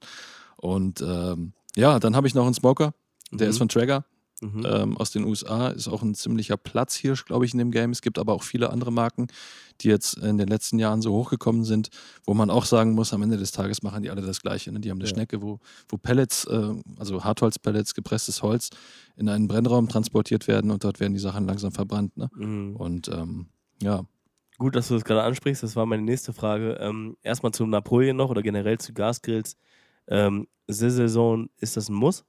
Und ähm, ja, dann habe ich noch einen Smoker, der mhm. ist von Traeger. Mhm. Ähm, aus den USA ist auch ein ziemlicher Platzhirsch, glaube ich, in dem Game. Es gibt aber auch viele andere Marken, die jetzt in den letzten Jahren so hochgekommen sind, wo man auch sagen muss, am Ende des Tages machen die alle das Gleiche. Ne? Die haben eine ja. Schnecke, wo, wo Pellets, äh, also Hartholzpellets, gepresstes Holz, in einen Brennraum transportiert werden und dort werden die Sachen langsam verbrannt. Ne? Mhm. Und ähm, ja. Gut, dass du das gerade ansprichst. Das war meine nächste Frage. Ähm, erstmal zu Napoleon noch oder generell zu Gasgrills. Ähm, Saison, ist das ein Muss?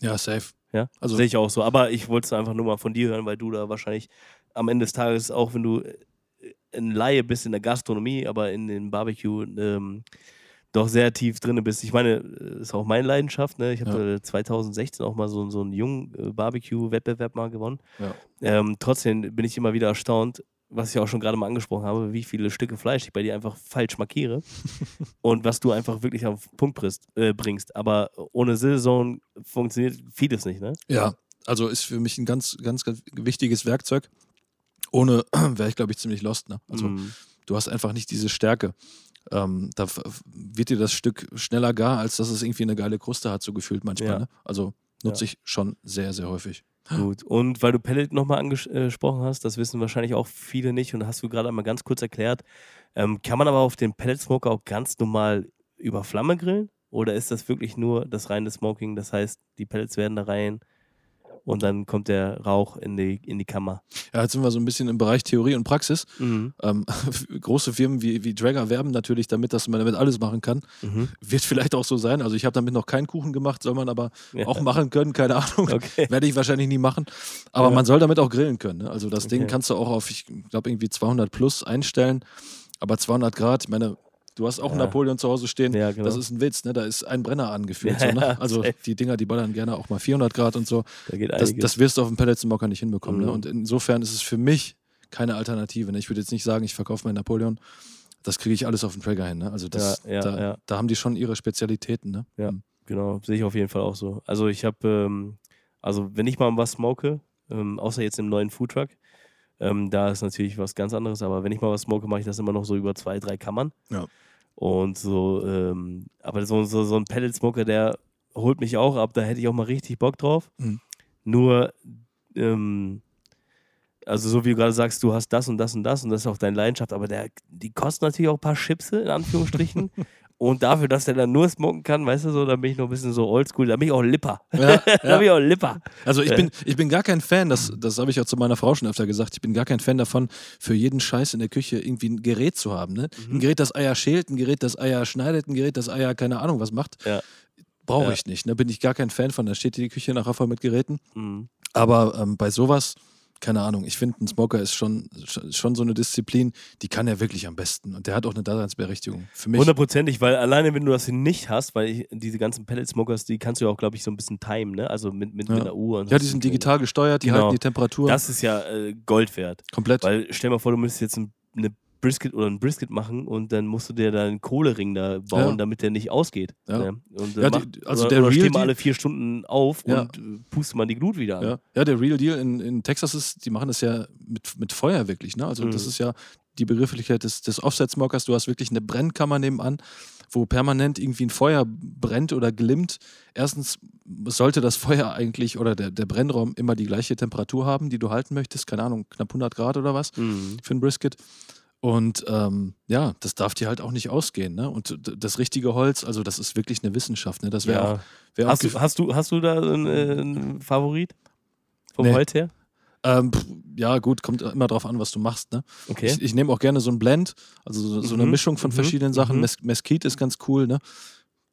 Ja, safe. Ja, also sehe ich auch so. Aber ich wollte es einfach nur mal von dir hören, weil du da wahrscheinlich am Ende des Tages, auch wenn du in Laie bist in der Gastronomie, aber in den Barbecue ähm, doch sehr tief drin bist. Ich meine, das ist auch meine Leidenschaft. Ne? Ich habe ja. 2016 auch mal so, so einen jungen äh, Barbecue-Wettbewerb mal gewonnen. Ja. Ähm, trotzdem bin ich immer wieder erstaunt, was ich auch schon gerade mal angesprochen habe, wie viele Stücke Fleisch ich bei dir einfach falsch markiere und was du einfach wirklich auf den Punkt bringst. Äh, bringst. Aber ohne Saison funktioniert vieles nicht, ne? Ja, also ist für mich ein ganz, ganz, ganz wichtiges Werkzeug. Ohne wäre ich, glaube ich, ziemlich lost. Ne? Also mm. du hast einfach nicht diese Stärke. Ähm, da wird dir das Stück schneller gar, als dass es irgendwie eine geile Kruste hat, so gefühlt manchmal. Ja. Ne? Also nutze ja. ich schon sehr, sehr häufig. Gut. Und weil du Pellet nochmal angesprochen hast, das wissen wahrscheinlich auch viele nicht und hast du gerade einmal ganz kurz erklärt, ähm, kann man aber auf den Pellet Smoker auch ganz normal über Flamme grillen? Oder ist das wirklich nur das reine Smoking? Das heißt, die Pellets werden da rein und dann kommt der Rauch in die, in die Kammer. Ja, jetzt sind wir so ein bisschen im Bereich Theorie und Praxis. Mhm. Ähm, große Firmen wie, wie Dragger werben natürlich damit, dass man damit alles machen kann. Mhm. Wird vielleicht auch so sein. Also ich habe damit noch keinen Kuchen gemacht, soll man aber Ja. auch machen können, keine Ahnung. Okay. Werde ich wahrscheinlich nie machen. Aber Ja. man soll damit auch grillen können. Ne? Also das Ding Okay. kannst du auch auf, ich glaube, irgendwie 200 plus einstellen. Aber 200 Grad, ich meine, du hast auch einen Ja. Napoleon zu Hause stehen. Ja, genau. Das ist ein Witz, ne? Da ist ein Brenner angeführt. Ja, so, ne? Also die Dinger, die ballern gerne auch mal 400 Grad und so. Da geht Das, das wirst du auf dem Pelletsmoker nicht hinbekommen. Mhm. Ne? Und insofern ist es für mich keine Alternative. Ne? Ich würde jetzt nicht sagen, ich verkaufe meinen Napoleon. Das kriege ich alles auf dem Traeger hin. Ne? Also das, da, da haben die schon ihre Spezialitäten. Ne? Ja. Mhm. Genau, sehe ich auf jeden Fall auch so. Also ich habe, ähm, also wenn ich mal was smoke, ähm, außer jetzt im neuen Foodtruck, ähm, da ist natürlich was ganz anderes, aber wenn ich mal was smoke, mache ich das immer noch so über zwei, drei Kammern. Ja. Und so, ähm, aber so, so, so ein Pellet-Smoker, der holt mich auch ab, da hätte ich auch mal richtig Bock drauf. Mhm. Nur, ähm, also so wie du gerade sagst, du hast das und das und das und das ist auch deine Leidenschaft, aber der, die kosten natürlich auch ein paar Chipse, in Anführungsstrichen. und dafür, dass der dann nur smoken kann, weißt du so, da bin ich noch ein bisschen so oldschool, da bin ich auch Lipper. Ja, Da ja. bin ich auch Lipper. Also ich Äh. bin, ich bin gar kein Fan, das, das habe ich auch zu meiner Frau schon öfter gesagt, ich bin gar kein Fan davon, für jeden Scheiß in der Küche irgendwie ein Gerät zu haben. Ne? Mhm. Ein Gerät, das Eier schält, ein Gerät, das Eier schneidet, ein Gerät, das Eier keine Ahnung was macht. Ja. Brauche ich nicht. Ne? Bin ich gar kein Fan von. Da steht die Küche nachher voll mit Geräten. Mhm. Aber ähm, bei sowas, keine Ahnung, ich finde, ein Smoker ist schon, schon, so eine Disziplin, die kann er wirklich am besten. Und der hat auch eine Daseinsberechtigung. Für mich. Hundertprozentig, weil alleine, wenn du das nicht hast, weil ich, diese ganzen Pellet-Smokers, die kannst du ja auch, glaube ich, so ein bisschen timen, ne? Also mit, mit, Ja. mit einer Uhr. Und Ja, die sind digital gesteuert, die Genau. halten die Temperatur Das ist ja äh, Gold wert. komplett. Weil stell mal vor, du müsstest jetzt ein, eine Brisket oder ein Brisket machen und dann musst du dir da einen Kohlering da bauen, Ja. damit der nicht ausgeht. Ja. Ne? Und, Ja, ja, die- also oder, der oder Real steh mal Deal- alle vier Stunden auf Ja. und äh, puste mal die Glut wieder an. Ja, ja der Real Deal in, in Texas ist, die machen das ja mit, mit Feuer wirklich. Ne? Also das Mhm. ist ja die Begrifflichkeit des, des Offset-Smokers. Du hast wirklich eine Brennkammer nebenan, wo permanent irgendwie ein Feuer brennt oder glimmt. Erstens sollte das Feuer eigentlich oder der, der Brennraum immer die gleiche Temperatur haben, die du halten möchtest. Keine Ahnung, knapp 100 Grad oder was Mhm. für ein Brisket. Und ähm, ja, das darf dir halt auch nicht ausgehen. Ne? Und das richtige Holz, also das ist wirklich eine Wissenschaft. Ne? Das wäre Ja. auch, wär auch Hast, du, hast, du, hast du da einen, äh, einen Favorit? Vom Nee. Holz her? Ähm, ja, gut, kommt immer drauf an, was du machst. Ne? Okay. Ich, ich nehme auch gerne so ein Blend, also so, so eine Mhm, Mischung von mhm, verschiedenen Sachen. mhm. Mes Mesquite ist ganz cool, ne?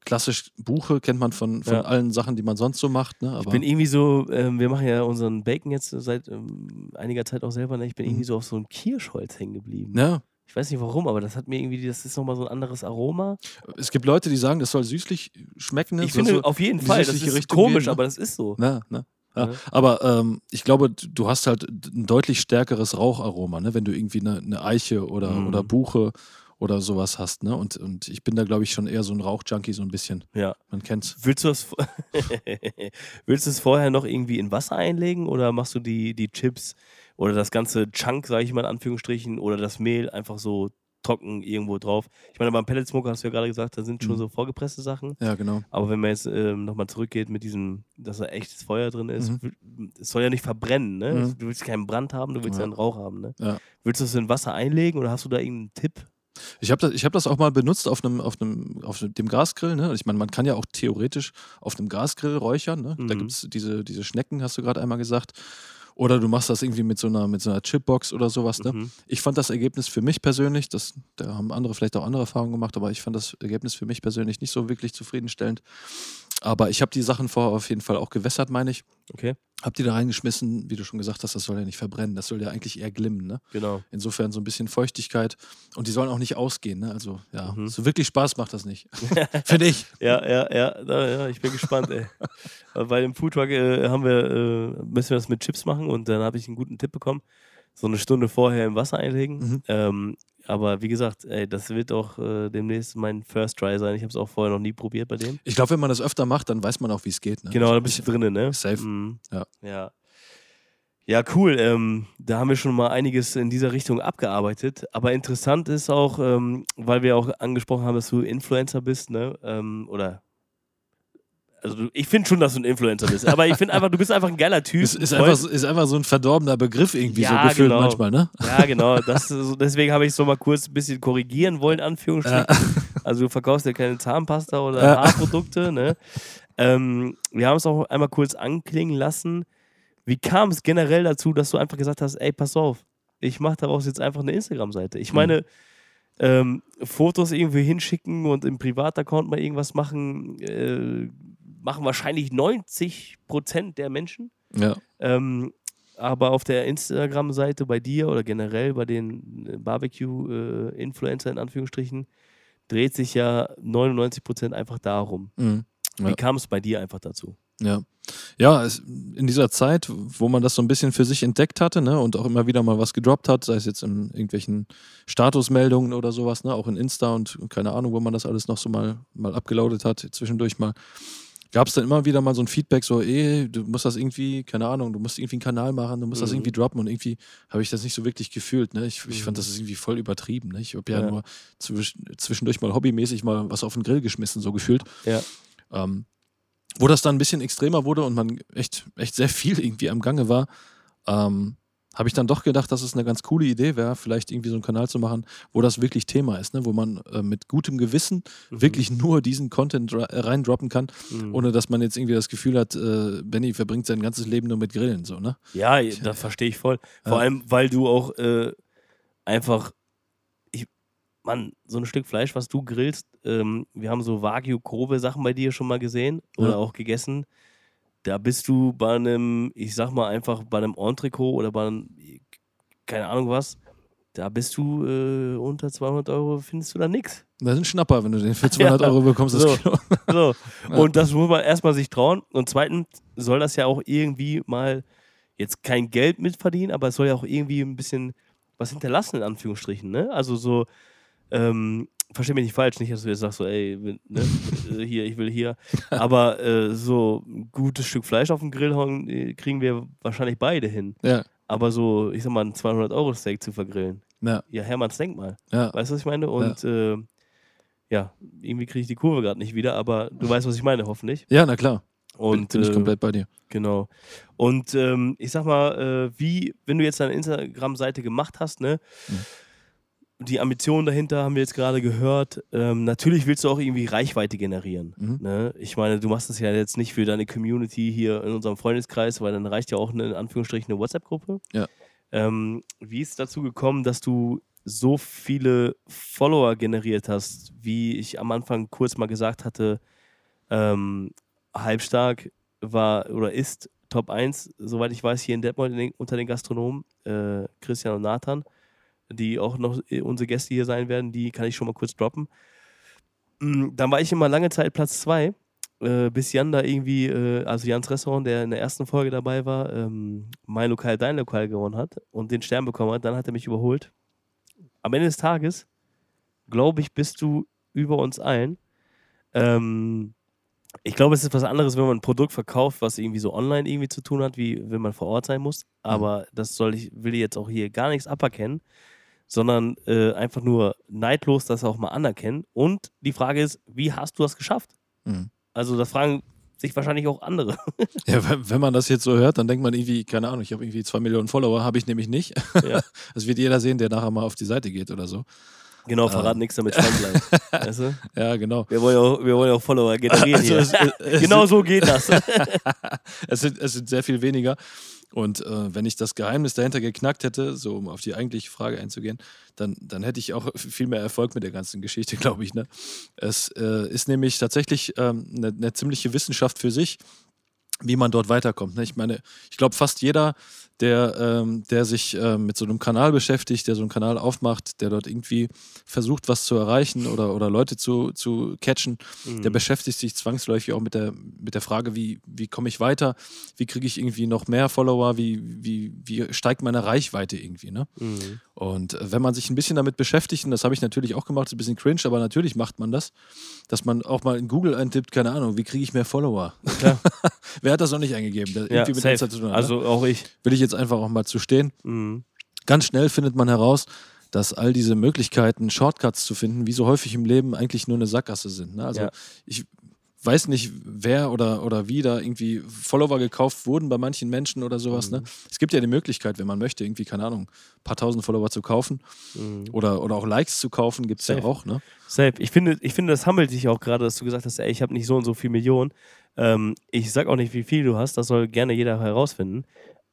Klassisch Buche kennt man von, von Ja. allen Sachen, die man sonst so macht, ne? Aber Ich bin irgendwie so, ähm, wir machen ja unseren Bacon jetzt seit ähm, einiger Zeit auch selber, ne? ich bin Mhm. irgendwie so auf so einem Kirschholz hängen geblieben. ja, Ich weiß nicht warum, aber das hat mir irgendwie, das ist nochmal so ein anderes Aroma. es gibt Leute, die sagen, das soll süßlich schmecken. Ne? Ich so, finde so, auf jeden Fall, das ist Richtung komisch, gehen, ne? aber das ist so. Na, na. Ja, aber ähm, ich glaube, du hast halt ein deutlich stärkeres Raucharoma, ne? wenn du irgendwie eine, eine Eiche oder, Mhm. oder Buche oder sowas hast. Ne? Und, und ich bin da, glaube ich, schon eher so ein Rauchjunkie, so ein bisschen. Ja. Man kennt's. Willst du das, willst du es vorher noch irgendwie in Wasser einlegen oder machst du die, die Chips oder das ganze Chunk, sage ich mal in Anführungsstrichen, oder das Mehl einfach so trocken irgendwo drauf? Ich meine, beim Pellet Smoker hast du ja gerade gesagt, da sind schon Mhm. so vorgepresste Sachen. Ja, genau. Aber wenn man jetzt ähm, nochmal zurückgeht mit diesem, dass da echtes Feuer drin ist, Mhm. es soll ja nicht verbrennen, ne? Mhm. Du willst keinen Brand haben, du willst Ja. einen Rauch haben, ne? Ja. Willst du es in Wasser einlegen oder hast du da irgendeinen Tipp? Ich habe das, ich hab das auch mal benutzt auf einem, auf einem, auf dem Gasgrill. Ne? Ich meine, man kann ja auch theoretisch auf einem Gasgrill räuchern. Ne? Da Mhm. gibt es diese, diese Schnecken, hast du gerade einmal gesagt. Oder du machst das irgendwie mit so einer, mit so einer Chipbox oder sowas. Ne? Mhm. Ich fand das Ergebnis für mich persönlich, das, da haben andere vielleicht auch andere Erfahrungen gemacht, aber ich fand das Ergebnis für mich persönlich nicht so wirklich zufriedenstellend. Aber ich habe die Sachen vorher auf jeden Fall auch gewässert, meine ich. Okay, Hab die da reingeschmissen, wie du schon gesagt hast, das soll ja nicht verbrennen, das soll ja eigentlich eher glimmen. Ne? genau. Insofern so ein bisschen Feuchtigkeit. Und die sollen auch nicht ausgehen. Ne? Also ja, Mhm. so wirklich Spaß macht das nicht. Finde ich. Ja, ja, ja, ja, ich bin gespannt, ey. Weil Bei dem Foodtruck äh, haben wir, äh, müssen wir das mit Chips machen und dann habe ich einen guten Tipp bekommen. So eine Stunde vorher im Wasser einlegen. Mhm. Ähm, aber wie gesagt, ey, das wird auch äh, demnächst mein First Try sein. Ich habe es auch vorher noch nie probiert bei dem. Ich glaube, wenn man das öfter macht, dann weiß man auch, wie es geht. Ne? Genau, da bist du drinnen, ne? Safe. Mhm. Ja. Ja. Ja, cool. Ähm, da haben wir schon mal einiges in dieser Richtung abgearbeitet. Aber interessant ist auch, ähm, weil wir auch angesprochen haben, dass du Influencer bist, ne? Ähm, oder also ich finde schon, dass du ein Influencer bist. Aber ich finde einfach, du bist einfach ein geiler Typ. Ist, ist, einfach, so- ist einfach so ein verdorbener Begriff irgendwie Ja, so gefühlt genau. manchmal, ne? Ja, genau. Das, so- deswegen habe ich es so mal kurz ein bisschen korrigieren wollen, Anführungsstrichen. Also du verkaufst ja keine Zahnpasta oder Ja. Haarprodukte. Ne? Ähm, wir haben es auch einmal kurz anklingen lassen. wie kam es generell dazu, dass du einfach gesagt hast, ey, pass auf, ich mache daraus jetzt einfach eine Instagram-Seite. Ich Mhm. meine, ähm, Fotos irgendwie hinschicken und im Privataccount mal irgendwas machen, äh, machen wahrscheinlich 90 Prozent der Menschen. Ja. Ähm, aber auf der Instagram-Seite bei dir oder generell bei den äh, Barbecue-Influencer in Anführungsstrichen dreht sich ja 99 Prozent einfach darum. Mhm. Ja. Wie kam es bei dir einfach dazu? Ja. Ja, es, in dieser Zeit, wo man das so ein bisschen für sich entdeckt hatte, ne, und auch immer wieder mal was gedroppt hat, sei es jetzt in irgendwelchen Statusmeldungen oder sowas, ne, auch in Insta und, und keine Ahnung, wo man das alles noch so mal, mal abgeloadet hat, zwischendurch mal, gab es dann immer wieder mal so ein Feedback, so, ey, du musst das irgendwie, keine Ahnung, du musst irgendwie einen Kanal machen, du musst das Mhm. irgendwie droppen und irgendwie habe ich das nicht so wirklich gefühlt, ne. Ich, ich Mhm. fand das ist irgendwie voll übertrieben, ne. Ich habe ja, Ja. nur zwisch, zwischendurch mal hobbymäßig mal was auf den Grill geschmissen, so gefühlt. Ja. Ähm, wo das dann ein bisschen extremer wurde und man echt, echt sehr viel irgendwie am Gange war, ähm, habe ich dann doch gedacht, dass es eine ganz coole Idee wäre, vielleicht irgendwie so einen Kanal zu machen, wo das wirklich Thema ist, ne? wo man äh, mit gutem Gewissen Mhm. wirklich nur diesen Content äh, reindroppen kann, Mhm. ohne dass man jetzt irgendwie das Gefühl hat, äh, Benny verbringt sein ganzes Leben nur mit Grillen, so, ne? Ja, das verstehe ich voll. Vor Ja. allem, weil du auch äh, einfach, ich, Mann, so ein Stück Fleisch, was du grillst, ähm, wir haben so Wagyu-grobe Sachen bei dir schon mal gesehen oder Ja. auch gegessen. Da bist du bei einem, ich sag mal einfach bei einem Entrecot oder bei einem, keine Ahnung was, da bist du äh, unter 200 Euro, findest du da nichts. Das ist ein Schnapper, wenn du den für 200 Ja. Euro bekommst, das So. So. Und das muss man erstmal sich trauen. Und zweitens soll das ja auch irgendwie mal jetzt kein Geld mitverdienen, aber es soll ja auch irgendwie ein bisschen was hinterlassen, in Anführungsstrichen. Ne? Also so, ähm, versteh mich nicht falsch, nicht, dass du jetzt sagst, so, ey, ne, äh, hier, ich will hier. Aber äh, so ein gutes Stück Fleisch auf den Grill hauen, äh, kriegen wir wahrscheinlich beide hin. Ja, Aber so, ich sag mal, ein 200-Euro-Steak zu vergrillen. ja, Ja, Hermanns Denkmal. ja. Weißt du, was ich meine? Und ja, äh, ja irgendwie kriege ich die Kurve gerade nicht wieder, aber du weißt, was ich meine, hoffentlich. Ja, na klar. bin, Und bin ich äh, komplett bei dir. genau. Und ähm, ich sag mal, äh, wie, wenn du jetzt deine Instagram-Seite gemacht hast, ne? Mhm. Die Ambitionen dahinter haben wir jetzt gerade gehört. Ähm, natürlich willst du auch irgendwie Reichweite generieren. Mhm. Ne? Ich meine, du machst das ja jetzt nicht für deine Community hier in unserem Freundeskreis, weil dann reicht ja auch eine, in Anführungsstrichen eine WhatsApp-Gruppe. Ja. Ähm, wie ist es dazu gekommen, dass du so viele Follower generiert hast, wie ich am Anfang kurz mal gesagt hatte, ähm, Halbstark war oder ist Top 1, soweit ich weiß, hier in Detmold unter den Gastronomen, äh, Christian und Nathan, die auch noch äh, unsere Gäste hier sein werden, die kann ich schon mal kurz droppen. Mm, Dann war ich immer lange Zeit Platz 2, äh, bis Jan da irgendwie, äh, also Jans Restaurant, der in der ersten Folge dabei war, ähm, mein Lokal, dein Lokal gewonnen hat und den Stern bekommen hat. Dann hat er mich überholt. Am Ende des Tages, glaube ich, bist du über uns allen. Ähm, ich glaube, es ist was anderes, wenn man ein Produkt verkauft, was irgendwie so online irgendwie zu tun hat, wie wenn man vor Ort sein muss. Aber das soll ich, will ich jetzt auch hier gar nichts aberkennen, sondern äh, einfach nur neidlos das auch mal anerkennen. Und die Frage ist, wie hast du das geschafft? Mhm. Also, das fragen sich wahrscheinlich auch andere. Ja, wenn, man das jetzt so hört, dann denkt man irgendwie, keine Ahnung, ich habe irgendwie zwei Millionen Follower, habe ich nämlich nicht. Ja. Das wird jeder sehen, der nachher mal auf die Seite geht oder so. Genau, verrat nichts damit spannend bleibt. weißt du? Ja, genau. Wir wollen ja auch, wir wollen ja auch Follower generieren Also hier. es, es, genau so geht das. es, sind, es sind sehr viel weniger. Und äh, wenn ich das Geheimnis dahinter geknackt hätte, so um auf die eigentliche Frage einzugehen, dann, dann hätte ich auch viel mehr Erfolg mit der ganzen Geschichte, glaube ich. Ne? Es äh, ist nämlich tatsächlich ähm, eine, eine ziemliche Wissenschaft für sich, wie man dort weiterkommt. Ne? Ich meine, ich glaube, fast jeder, der, ähm, der sich ähm, mit so einem Kanal beschäftigt, der so einen Kanal aufmacht, der dort irgendwie versucht, was zu erreichen oder, oder Leute zu, zu catchen, der beschäftigt sich zwangsläufig auch mit der, mit der Frage, wie, wie komme ich weiter, wie kriege ich irgendwie noch mehr Follower, wie, wie, wie steigt meine Reichweite irgendwie. Ne? Mhm. Und äh, wenn man sich ein bisschen damit beschäftigt, und das habe ich natürlich auch gemacht, ist ein bisschen cringe, aber natürlich macht man das, dass man auch mal in Google eintippt, keine Ahnung, wie kriege ich mehr Follower? Wer hat das noch nicht eingegeben? Ja, irgendwie mit safe. Zu tun ne? Also auch ich. Will ich jetzt einfach auch mal zu stehen. Mhm. Ganz schnell findet man heraus, dass all diese Möglichkeiten, Shortcuts zu finden, wie so häufig im Leben eigentlich nur eine Sackgasse sind. Ne? Also Ja. ich weiß nicht, wer oder, oder wie da irgendwie Follower gekauft wurden bei manchen Menschen oder sowas. Ne? Es gibt ja die Möglichkeit, wenn man möchte, irgendwie, keine Ahnung, ein paar tausend Follower zu kaufen Mhm. oder, oder auch Likes zu kaufen, gibt es ja auch. Ne? Safe. Ich finde, ich finde, das hammelt dich auch gerade, dass du gesagt hast, ey, ich habe nicht so und so viel Millionen. Ähm, ich sag auch nicht, wie viel du hast, das soll gerne jeder herausfinden.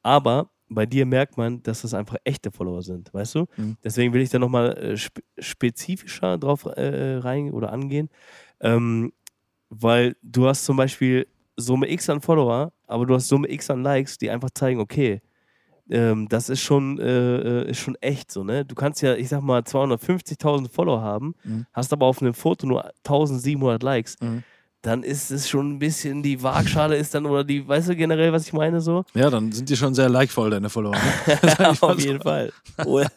Aber bei dir merkt man, dass das einfach echte Follower sind, weißt du? Mhm. Deswegen will ich da nochmal äh, spe spezifischer drauf äh, rein oder angehen. Ähm, weil du hast zum Beispiel Summe X an Follower, aber du hast Summe X an Likes, die einfach zeigen, okay, ähm, das ist schon, äh, äh ist schon echt so, ne? Du kannst ja, ich sag mal, 250.000 Follower haben, Mhm. hast aber auf einem Foto nur 1700 Likes, Mhm. Dann ist es schon ein bisschen, die Waagschale ist dann, oder die, weißt du generell, was ich meine so? Ja, dann sind die schon sehr likevoll, deine Follower. Ne? Auf jeden Fall. Oder,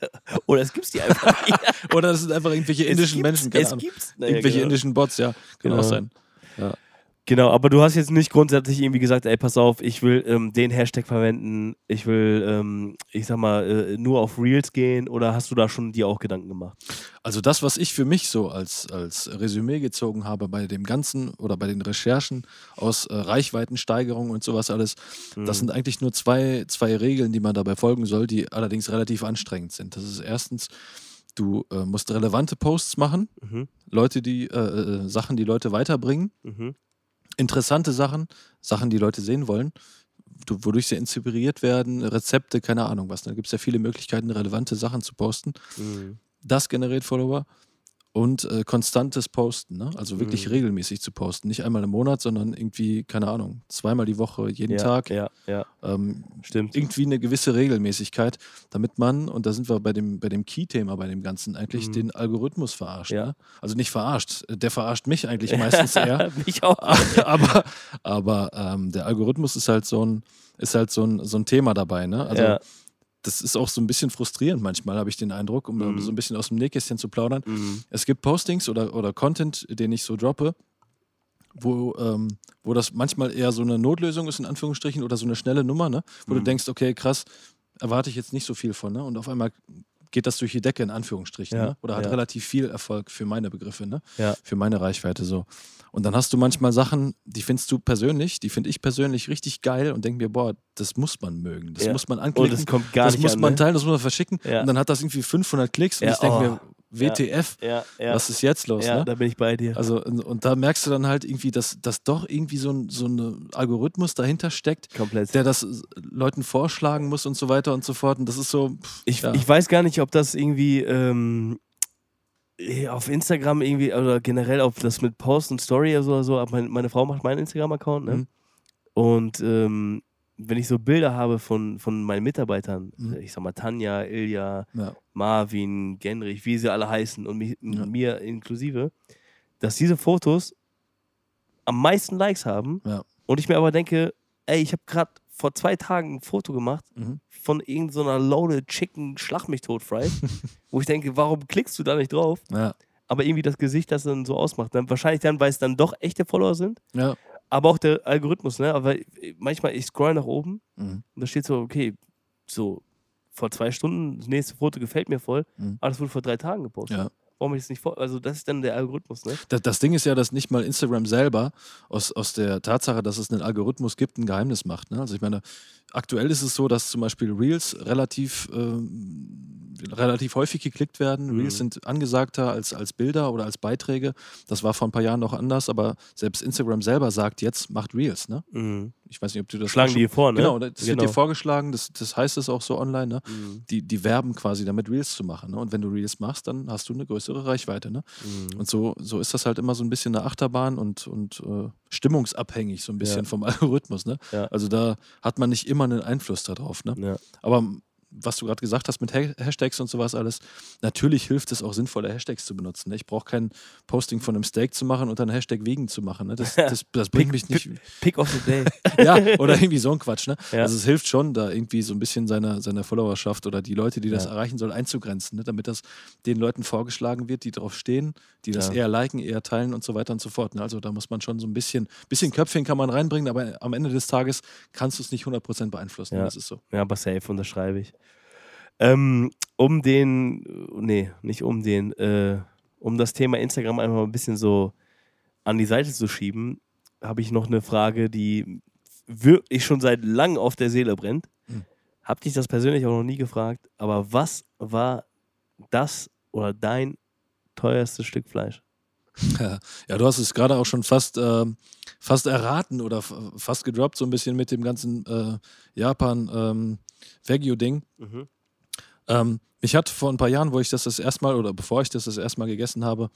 oder es gibt's die einfach nicht. Oder das sind einfach irgendwelche indischen es Menschen, keine Es Ahnung. gibt's. Naja, Irgendwelche genau. indischen Bots, ja. Kann Genau. auch sein. Genau, aber du hast jetzt nicht grundsätzlich irgendwie gesagt, ey, pass auf, ich will ähm, den Hashtag verwenden, ich will, ähm, ich sag mal, äh, nur auf Reels gehen oder hast du da schon dir auch Gedanken gemacht? Also das, was ich für mich so als, als Resümee gezogen habe bei dem Ganzen oder bei den Recherchen aus äh, Reichweitensteigerung und sowas alles, das sind eigentlich nur zwei, zwei Regeln, die man dabei folgen soll, die allerdings relativ anstrengend sind. Das ist erstens, du äh, musst relevante Posts machen, Mhm. Leute, die äh, äh, Sachen, die Leute weiterbringen, Mhm. Interessante Sachen, Sachen, die Leute sehen wollen, du, wodurch sie inspiriert werden, Rezepte, keine Ahnung was. Da gibt es ja viele Möglichkeiten, relevante Sachen zu posten. Mhm. Das generiert Follower und äh, konstantes Posten, ne? also wirklich Mhm. regelmäßig zu posten. Nicht einmal im Monat, sondern irgendwie, keine Ahnung, zweimal die Woche, jeden Ja, Tag. Ja, ja, Ähm, stimmt. irgendwie eine gewisse Regelmäßigkeit, damit man, und da sind wir bei dem, bei dem Key-Thema bei dem Ganzen, eigentlich Mhm. den Algorithmus verarscht. Ja. Ne? Also nicht verarscht, der verarscht mich eigentlich meistens eher. Mich auch. aber aber ähm, der Algorithmus ist halt so ein, ist halt so ein, so ein Thema dabei. Ne? Also ja. Das ist auch so ein bisschen frustrierend manchmal, habe ich den Eindruck, um Mhm. so ein bisschen aus dem Nähkästchen zu plaudern. Mhm. Es gibt Postings oder, oder Content, den ich so droppe, wo, ähm, wo das manchmal eher so eine Notlösung ist, in Anführungsstrichen, oder so eine schnelle Nummer, ne? wo du Mhm. denkst, okay, krass, erwarte ich jetzt nicht so viel von. Ne? Und auf einmal geht das durch die Decke, in Anführungsstrichen. Ja, Ne? Oder hat ja. relativ viel Erfolg für meine Begriffe, ne? Ja. für meine Reichweite so. Und dann hast du manchmal Sachen, die findest du persönlich, die finde ich persönlich richtig geil und denke mir, boah, das muss man mögen, das Ja. muss man Und anklicken, es kommt gar das nicht muss an, man ne? teilen, das muss man verschicken Ja. und dann hat das irgendwie 500 Klicks und Ja, ich denke oh. mir, WTF, was ist jetzt los? ja, ne? da bin ich bei dir. Also, und, und da merkst du dann halt irgendwie, dass, dass doch irgendwie so ein, so ein Algorithmus dahinter steckt, Komplett. der das äh, Leuten vorschlagen muss und so weiter und so fort. Und das ist so. pff, Ich, ich weiß gar nicht, ob das irgendwie ähm, auf Instagram irgendwie oder generell, ob das mit Post und Story oder so, oder so aber meine, meine Frau macht meinen Instagram-Account, ne? Mhm. Und ähm, wenn ich so Bilder habe von, von meinen Mitarbeitern, Mhm. ich sag mal Tanja, Ilja, ja. Marvin, Genrich, wie sie alle heißen und mich, Ja. mir inklusive, dass diese Fotos am meisten Likes haben Ja. und ich mir aber denke, ey, ich habe gerade vor zwei Tagen ein Foto gemacht Mhm. von irgendeiner loaded Chicken Schlag mich tot Fry, wo ich denke, warum klickst du da nicht drauf? Ja. Aber irgendwie das Gesicht das dann so ausmacht. Dann wahrscheinlich dann, weil es dann doch echte Follower sind, Ja. aber auch der Algorithmus, ne? Aber manchmal, ich scroll nach oben Mhm. und da steht so, okay, so vor zwei Stunden, das nächste Foto gefällt mir voll, Mhm. aber das wurde vor drei Tagen gepostet. Ja. Warum ich das nicht vor. Also, das ist dann der Algorithmus, ne? Das, das Ding ist ja, dass nicht mal Instagram selber aus, aus der Tatsache, dass es einen Algorithmus gibt, ein Geheimnis macht. Ne? Also ich meine, aktuell ist es so, dass zum Beispiel Reels relativ, ähm, relativ häufig geklickt werden. Mhm. Reels sind angesagter als, als Bilder oder als Beiträge. Das war vor ein paar Jahren noch anders, aber selbst Instagram selber sagt jetzt, macht Reels. Ne? Mhm. Ich weiß nicht, ob du das Schlagen die hier vor, ne? Genau, das wird Genau. dir vorgeschlagen, das, das heißt es auch so online, ne? Mhm. Die, die werben quasi damit Reels zu machen. Ne? Und wenn du Reels machst, dann hast du eine größere Reichweite. Ne? Mhm. Und so, so ist das halt immer so ein bisschen eine Achterbahn und, und äh, stimmungsabhängig, so ein bisschen Ja. vom Algorithmus. Ne? Ja. Also da hat man nicht immer einen Einfluss darauf. Ne? Ja. Aber was du gerade gesagt hast mit Ha- Hashtags und sowas alles, natürlich hilft es auch sinnvolle Hashtags zu benutzen. Ne? Ich brauche kein Posting von einem Steak zu machen und dann Hashtag Wegen zu machen. Ne? Das, das, das bringt mich nicht. Pick of the Day. ja, oder irgendwie so ein Quatsch. Ne? Ja. Also es hilft schon, da irgendwie so ein bisschen seine, seine Followerschaft oder die Leute, die das Ja. erreichen soll, einzugrenzen, ne? damit das den Leuten vorgeschlagen wird, die drauf stehen, die das Ja. eher liken, eher teilen und so weiter und so fort. Ne? Also da muss man schon so ein bisschen, bisschen Köpfchen kann man reinbringen, aber am Ende des Tages kannst du es nicht 100% beeinflussen. Ja. Das ist so. Ja, aber safe unterschreibe ich. Ähm, um den, nee, nicht um den, äh, um das Thema Instagram einfach mal ein bisschen so an die Seite zu schieben, habe ich noch eine Frage, die wirklich schon seit langem auf der Seele brennt. Hm. Hab dich das persönlich auch noch nie gefragt, aber was war das oder dein teuerstes Stück Fleisch? Ja, du hast es gerade auch schon fast, äh, fast erraten oder fast gedroppt, so ein bisschen mit dem ganzen äh, Japan ähm, Wagyu-Ding. Mhm. Ähm, mich hat vor ein paar Jahren, wo ich das das erste Mal oder bevor ich das das erste Mal gegessen habe,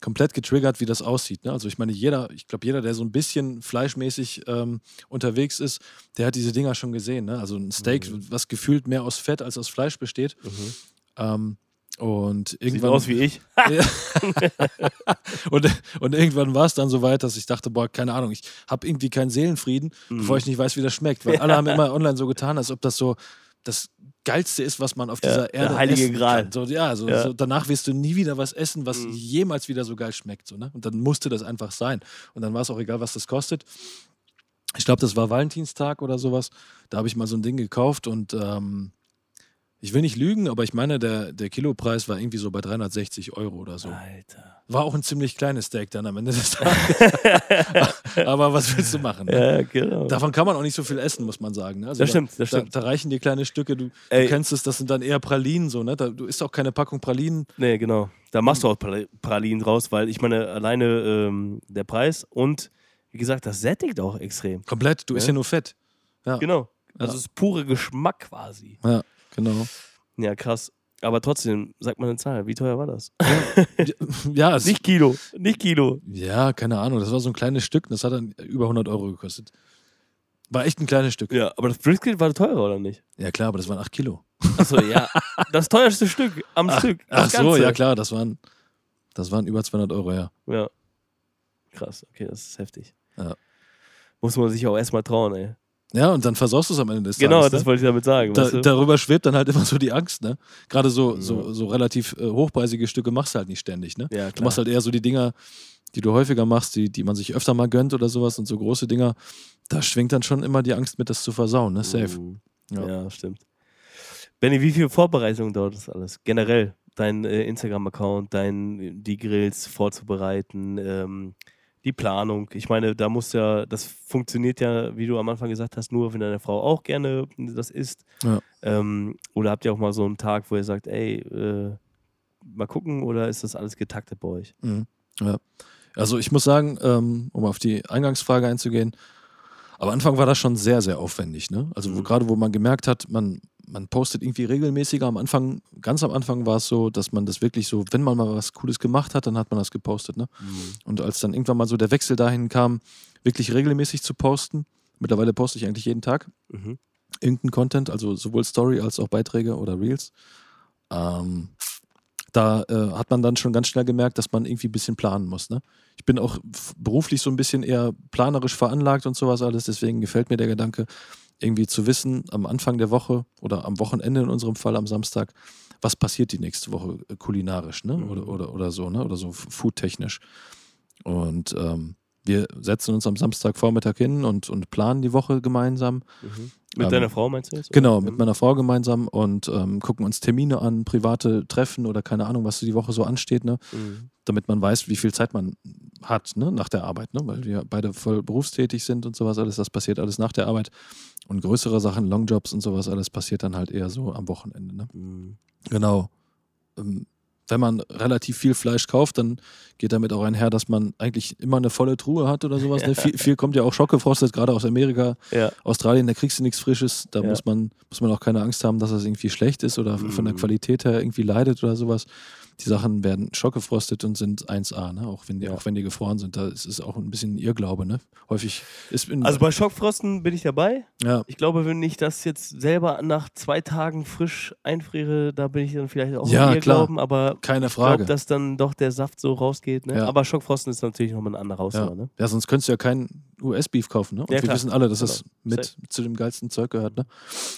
komplett getriggert, wie das aussieht. Ne? Also ich meine, jeder, ich glaube, jeder, der so ein bisschen fleischmäßig ähm, unterwegs ist, der hat diese Dinger schon gesehen. Ne? Also ein Steak, mhm. was gefühlt mehr aus Fett als aus Fleisch besteht. Mhm. Ähm, und irgendwann. Sieht aus wie ich. und, und irgendwann war es dann so weit, dass ich dachte, boah, keine Ahnung, ich habe irgendwie keinen Seelenfrieden, mhm. bevor ich nicht weiß, wie das schmeckt. Weil alle haben immer online so getan, als ob das so das Geilste ist, was man auf ja, dieser Erde der heilige essen Gral. kann. So, ja, so, ja. So, danach wirst du nie wieder was essen, was mhm. jemals wieder so geil schmeckt. So, ne? Und dann musste das einfach sein. Und dann war es auch egal, was das kostet. Ich glaube, das war Valentinstag oder sowas. Da habe ich mal so ein Ding gekauft und ähm, ich will nicht lügen, aber ich meine, der, der Kilopreis war irgendwie so bei 360 Euro oder so. Alter. War auch ein ziemlich kleines Steak dann am Ende des Tages. aber was willst du machen? Ne? Ja, genau. Davon kann man auch nicht so viel essen, muss man sagen. Ne? Also das stimmt, das da, stimmt. Da, da, reichen dir kleine Stücke. Du, du, kennst es, das sind dann eher Pralinen so. Ne? Da, du isst auch keine Packung Pralinen. Nee, genau. Da machst du auch Pralinen draus, weil ich meine, alleine ähm, der Preis und wie gesagt, das sättigt auch extrem. Komplett, du ja? isst ja nur Fett. Ja. Genau. Also ja. es ist pure Geschmack quasi. Ja, genau. Ja, krass. Aber trotzdem, sag mal eine Zahl, wie teuer war das? ja, nicht Kilo, nicht Kilo. Ja, keine Ahnung. Das war so ein kleines Stück, das hat dann über 100 Euro gekostet. War echt ein kleines Stück. Ja, aber das Brisket war teurer, oder nicht? Ja, klar, aber das waren 8 Kilo. Achso, ja. Das teuerste Stück am ach, Stück. Ach so, ja, klar, das waren, das waren über 200 Euro, ja. Ja. Krass, okay, das ist heftig. Ja. Muss man sich auch erstmal trauen, ey. Ja, und dann versaust du es am Ende des genau, Tages. Genau, das ne? wollte ich damit sagen. Da? Darüber schwebt dann halt immer so die Angst, ne? Gerade so, ja. so, so relativ äh, hochpreisige Stücke machst du halt nicht ständig, ne? Ja, du machst halt eher so die Dinger, die du häufiger machst, die, die man sich öfter mal gönnt oder sowas und so große Dinger, da schwingt dann schon immer die Angst mit, das zu versauen, ne? Safe. Uh, ja. ja, stimmt. Benny, wie viel Vorbereitung dauert das alles? Generell, dein äh, Instagram-Account, dein, die Grills vorzubereiten, ähm, die Planung. Ich meine, da muss ja, das funktioniert ja, wie du am Anfang gesagt hast, nur wenn deine Frau auch gerne das isst. Ja. Ähm, oder habt ihr auch mal so einen Tag, wo ihr sagt, ey, äh, mal gucken, oder ist das alles getaktet bei euch? Mhm. Ja. Also ich muss sagen, ähm, um auf die Eingangsfrage einzugehen, am Anfang war das schon sehr, sehr aufwendig. Ne? Also mhm. gerade wo man gemerkt hat, man, man postet irgendwie regelmäßiger. Am Anfang, ganz am Anfang war es so, dass man das wirklich so, wenn man mal was Cooles gemacht hat, dann hat man das gepostet. Ne? Mhm. Und als dann irgendwann mal so der Wechsel dahin kam, wirklich regelmäßig zu posten, mittlerweile poste ich eigentlich jeden Tag mhm. irgendeinen Content, also sowohl Story als auch Beiträge oder Reels. Ähm, da äh, hat man dann schon ganz schnell gemerkt, dass man irgendwie ein bisschen planen muss. Ne? Ich bin auch beruflich so ein bisschen eher planerisch veranlagt und sowas alles, deswegen gefällt mir der Gedanke, irgendwie zu wissen, am Anfang der Woche oder am Wochenende in unserem Fall am Samstag, was passiert die nächste Woche äh, kulinarisch, ne? Mhm. Oder, oder, oder so, ne? Oder so foodtechnisch. Und ähm, wir setzen uns am Samstagvormittag hin und, und planen die Woche gemeinsam. Mhm. Mit ähm, deiner Frau meinst du jetzt? Genau, mit mhm. meiner Frau gemeinsam und ähm, gucken uns Termine an, private Treffen oder keine Ahnung, was die Woche so ansteht, ne? Mhm. Damit man weiß, wie viel Zeit man hat, ne? Nach der Arbeit, ne? Weil wir beide voll berufstätig sind und sowas alles, das passiert alles nach der Arbeit. Und größere Sachen, Longjobs und sowas alles passiert dann halt eher so am Wochenende, ne? Mhm. Genau. Ähm, wenn man relativ viel Fleisch kauft, dann geht damit auch einher, dass man eigentlich immer eine volle Truhe hat oder sowas. Ne? Viel, viel, kommt ja auch schockgefrostet, gerade aus Amerika, ja. Australien, da kriegst du nichts Frisches. Da ja. muss, man, muss man auch keine Angst haben, dass das irgendwie schlecht ist oder mhm. von der Qualität her irgendwie leidet oder sowas die Sachen werden schockgefrostet und sind 1A, ne? auch, wenn die, ja. auch wenn die gefroren sind. Da ist es auch ein bisschen Irrglaube. Ne? Häufig ist. also bei Schockfrosten bin ich dabei. Ja. Ich glaube, wenn ich das jetzt selber nach zwei Tagen frisch einfriere, da bin ich dann vielleicht auch ja, Irrglauben, klar. aber keine Frage. Ich glaube, dass dann doch der Saft so rausgeht. Ne? Ja. Aber Schockfrosten ist natürlich nochmal ein anderer Hausnummer. Ja. Ne? ja, sonst könntest du ja keinen US-Beef kaufen. Ne? Und wir wissen alle, dass genau. das mit Safe. zu dem geilsten Zeug gehört. Ne?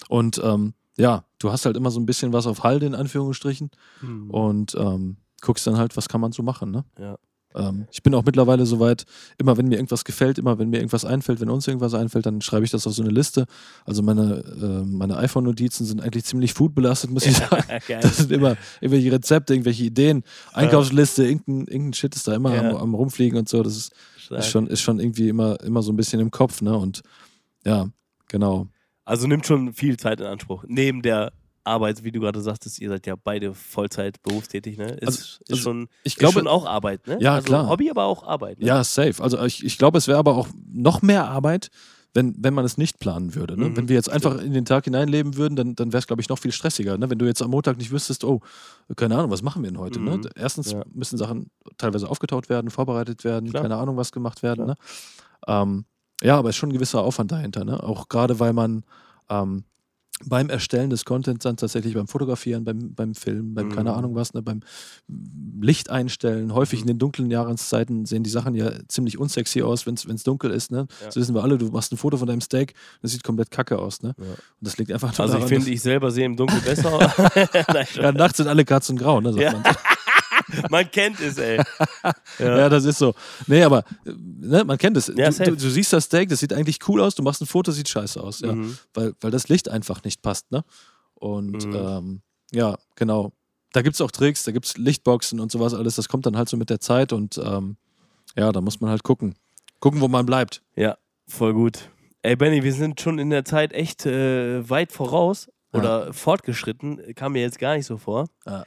Und ähm, ja, du hast halt immer so ein bisschen was auf Halde in Anführungsstrichen. Mhm. Und ähm, guckst dann halt, was kann man so machen. Ne? Ja. Ähm, ich bin auch mittlerweile soweit, immer wenn mir irgendwas gefällt, immer wenn mir irgendwas einfällt, wenn uns irgendwas einfällt, dann schreibe ich das auf so eine Liste. Also meine, äh, meine iPhone-Notizen sind eigentlich ziemlich foodbelastet, muss ich sagen. das sind immer irgendwelche Rezepte, irgendwelche Ideen, Einkaufsliste, irgendein, irgendein Shit ist da immer ja. am, am, Rumfliegen und so. Das ist, ist, schon, ist schon irgendwie immer, immer so ein bisschen im Kopf. Ne? Und ja, genau. Also nimmt schon viel Zeit in Anspruch. Neben der Arbeit, wie du gerade sagtest, ihr seid ja beide Vollzeit berufstätig, ne? Ist, Also- ist, also schon, Ich ist glaube, schon auch Arbeit, ne? Ja, also klar. Hobby, aber auch Arbeit. Ne? ja, safe. Also ich, ich glaube, es wäre aber auch noch mehr Arbeit, wenn, wenn man es nicht planen würde. Ne? Mhm, wenn wir jetzt einfach in den Tag hineinleben würden, dann, dann wäre es, glaube ich, noch viel stressiger. Ne? Wenn du jetzt am Montag nicht wüsstest, oh, keine Ahnung, was machen wir denn heute? Mhm. Ne? Erstens Ja. müssen Sachen teilweise aufgetaut werden, vorbereitet werden, Klar. keine Ahnung, was gemacht werden. Ne? Ähm, ja, aber es ist schon ein gewisser Aufwand dahinter. Ne? Auch gerade, weil man ähm, beim Erstellen des Contents dann tatsächlich beim Fotografieren, beim, beim Filmen, beim keine Mhm. Ahnung was, ne, beim Licht einstellen. Häufig in den dunklen Jahreszeiten sehen die Sachen ja ziemlich unsexy aus, wenn es dunkel ist. Ne? Ja. Das wissen wir alle. Du machst ein Foto von deinem Steak, das sieht komplett kacke aus. Ne? Ja. Und das liegt einfach nur Also ich daran, finde, ich selber sehe im Dunkeln besser. Nein, ja, nachts sind alle Katzen grau, ne, sagt Ja. man. man kennt es, ey. Ja. das ist so. Nee, aber ne, man kennt es. Ja, du, du, du siehst das Steak, das sieht eigentlich cool aus, du machst ein Foto, sieht scheiße aus. Ja. Mhm. weil, weil das Licht einfach nicht passt. Ne? Und Mhm. ähm, ja, genau. Da gibt es auch Tricks, da gibt es Lichtboxen und sowas alles. Das kommt dann halt so mit der Zeit und ähm, ja, da muss man halt gucken. Gucken, wo man bleibt. Ja, voll gut. Ey, Benny, wir sind schon in der Zeit echt äh, weit voraus Ja. oder fortgeschritten. Kam mir jetzt gar nicht so vor. Ja.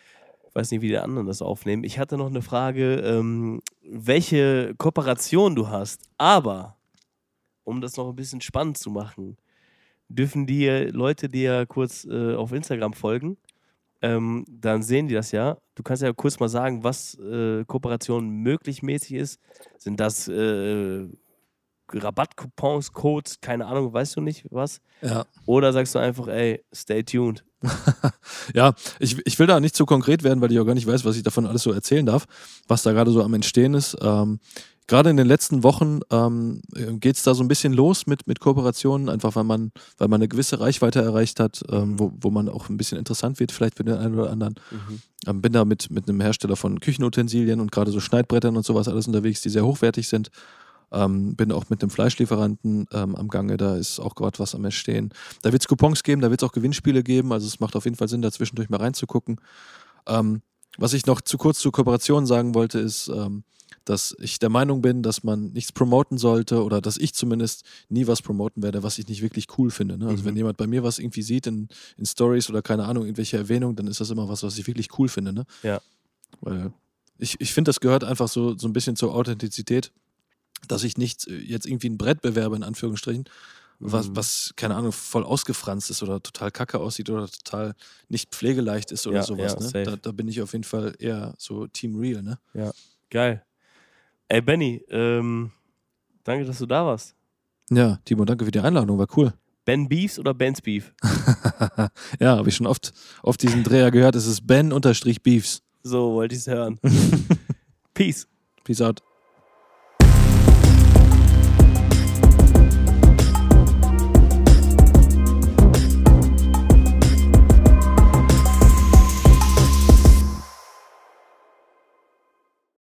Ich weiß nicht, wie die anderen das aufnehmen. Ich hatte noch eine Frage, ähm, welche Kooperation du hast. Aber, um das noch ein bisschen spannend zu machen, dürfen die Leute dir kurz äh, auf Instagram folgen. Ähm, dann sehen die das ja. Du kannst ja kurz mal sagen, was äh, Kooperation möglich mäßig ist. Sind das äh, Rabattcoupons, Codes, keine Ahnung, weißt du nicht was? Ja. Oder sagst du einfach, ey, stay tuned. Ja, ich, ich will da nicht zu konkret werden, weil ich auch gar nicht weiß, was ich davon alles so erzählen darf, was da gerade so am Entstehen ist. Ähm, gerade in den letzten Wochen ähm, geht es da so ein bisschen los mit, mit Kooperationen, einfach weil man, weil man eine gewisse Reichweite erreicht hat, ähm, wo, wo man auch ein bisschen interessant wird, vielleicht für den einen oder anderen. Ähm, bin da mit, mit einem Hersteller von Küchenutensilien und gerade so Schneidbrettern und sowas alles unterwegs, die sehr hochwertig sind. Ähm, bin auch mit einem Fleischlieferanten ähm, am Gange, da ist auch gerade was am Entstehen. Da wird es Coupons geben, da wird es auch Gewinnspiele geben, also es macht auf jeden Fall Sinn, da zwischendurch mal reinzugucken. Ähm, was ich noch zu kurz zur Kooperation sagen wollte, ist, ähm, dass ich der Meinung bin, dass man nichts promoten sollte oder dass ich zumindest nie was promoten werde, was ich nicht wirklich cool finde. Ne? Also Mhm. wenn jemand bei mir was irgendwie sieht in, in Stories oder keine Ahnung, irgendwelche Erwähnungen, dann ist das immer was, was ich wirklich cool finde. Ne? Ja. Weil ich, ich finde, das gehört einfach so, so ein bisschen zur Authentizität, dass ich nicht äh, jetzt irgendwie ein Brett bewerbe, in Anführungsstrichen, was, Mhm. was, keine Ahnung, voll ausgefranst ist oder total kacke aussieht oder total nicht pflegeleicht ist oder Ja, sowas. ja, ne? da, da bin ich auf jeden Fall eher so Team Real, ne? Geil. Ey, Benny, ähm, danke, dass du da warst. Ja, Timo, danke für die Einladung, war cool. Ben Beefs oder Ben's Beef? ja, habe ich schon oft, oft diesen Dreher gehört. Es ist Ben-Beefs. So wollte ich es hören. Peace. Peace out.